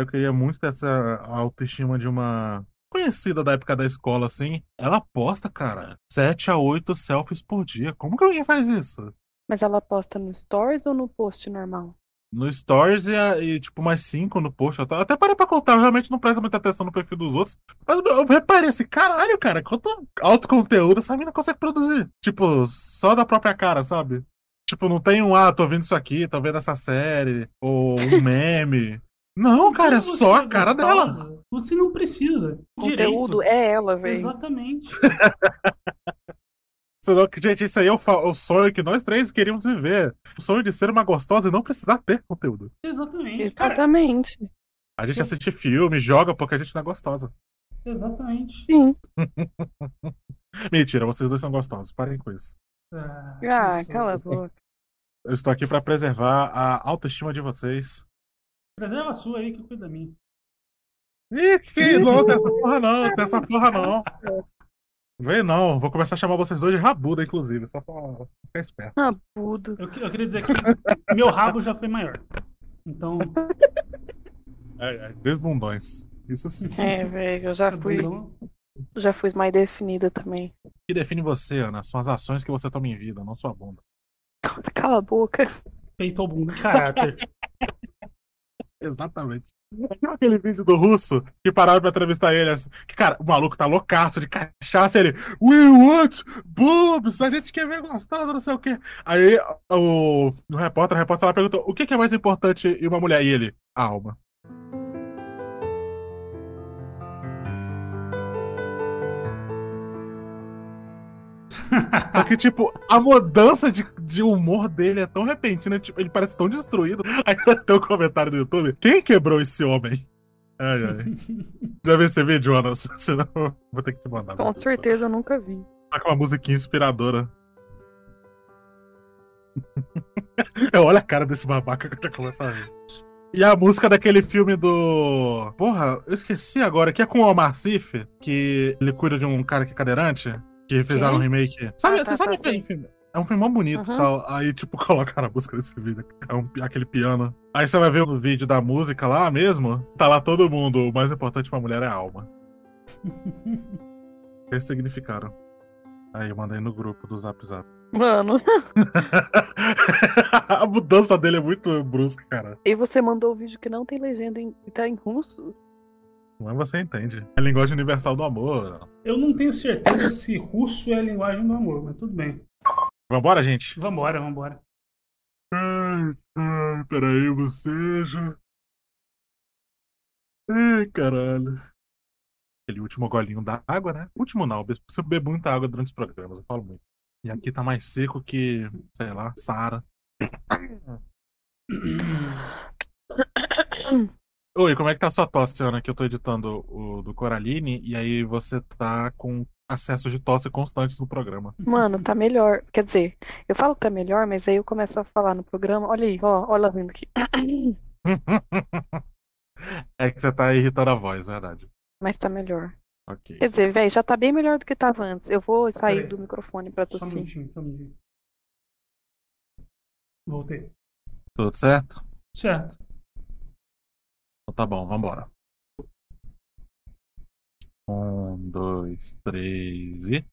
Eu queria muito ter essa autoestima de uma conhecida da época da escola, assim. Ela posta, cara, 7 a 8 selfies por dia. Como que alguém faz isso? Mas ela posta no Stories ou no post normal? No Stories e, e, tipo, mais 5 no post. Eu até- parei pra contar, eu realmente não presto muita atenção no perfil dos outros. Mas eu- eu reparei assim, caralho, cara, quanto alto conteúdo essa mina consegue produzir. Tipo, só da própria cara, sabe? Tipo, não tem um, ah, tô vendo isso aqui, tô vendo essa série, ou um meme. Não, cara, é só a cara dela. gostosa, Você não precisa. Conteúdo Direito. é ela, velho. Exatamente. Senão, que, gente, isso aí é o, o sonho que nós três queríamos viver. O sonho de ser uma gostosa e não precisar ter conteúdo. Exatamente. Cara, Exatamente. A gente assiste filme, joga porque a gente não é gostosa. exatamente. Sim. Mentira, vocês dois são gostosos. Parem com isso. Ah, Ah, isso. cala a boca. Eu estou aqui pra preservar a autoestima de vocês. Preserva a sua aí que cuida da minha. Ih, que não, tem essa porra não, tem essa porra não. Vem não, vou começar a chamar vocês dois de rabuda, inclusive, só pra ficar esperto. Rabudo. Eu, eu queria dizer que meu rabo já foi maior. Então, É, é, dois bundões. Isso sim. É, velho, eu já fui. bundão. Já fui mais definida também. O que define você, Ana? São as ações que você toma em vida, não sua bunda. Cala a boca. peitou bunda. Caráter. Exatamente. Aquele vídeo do russo que pararam pra entrevistar ele? assim, que, cara, o maluco tá loucaço de cachaça. Ele, We want boobs, a gente quer ver gostosa, não sei o quê. Aí o, o repórter, a repórter, ela perguntou: o que, que é mais importante em uma mulher? E ele, a alma. Só que, tipo, a mudança de, de humor dele é tão repentina, tipo, ele parece tão destruído. Aí tem um comentário no YouTube. Quem quebrou esse homem? Ai, ai. Já viu esse vídeo, Ana? Senão eu vou ter que te mandar. Com certeza eu nunca vi. Tá com uma musiquinha inspiradora. Eu olho a cara desse babaca que eu já começo a ver. E a música daquele filme do. Porra, eu esqueci agora, que é com o Omar Sif, que ele cuida de um cara que é cadeirante, que fizeram um Quem? remake. Sabe, Ah, tá, você sabe tá, que é, um filme mó bonito e Uhum. tal. Aí, tipo, colocaram a música desse vídeo. É um, aquele piano. Aí você vai ver o vídeo da música lá mesmo. Tá lá todo mundo. O mais importante pra mulher é a alma. Eles significaram. Aí eu mandei no grupo do Zap Zap. Mano. a mudança dele é muito brusca, cara. E você mandou o vídeo que não tem legenda em, e tá em russo? Mas você entende. É a linguagem universal do amor. Eu não tenho certeza se russo é a linguagem do amor, mas tudo bem. Vambora, gente? Vambora, vambora. Ai, peraí, bocejo. Ai, caralho. Aquele último golinho da água, né? Último não, eu preciso beber muita água durante os programas, eu falo muito. E aqui tá mais seco que, sei lá, Sara. Oi, como é que tá a sua tosse, Ana? Que eu tô editando o do Coraline e aí você tá com acessos de tosse constantes no programa. Mano, tá melhor. Quer dizer, eu falo que tá melhor, mas aí eu começo a falar no programa. Olha aí, ó, olha ela vindo aqui. É que você tá irritando a voz, verdade. Mas tá melhor. Ok. Quer dizer, velho, já tá bem melhor do que tava antes. Eu vou sair do microfone pra Só um tossir. minutinho, só um minutinho. Voltei. Tudo certo? Certo. Então tá bom, vambora. Um, dois, três e.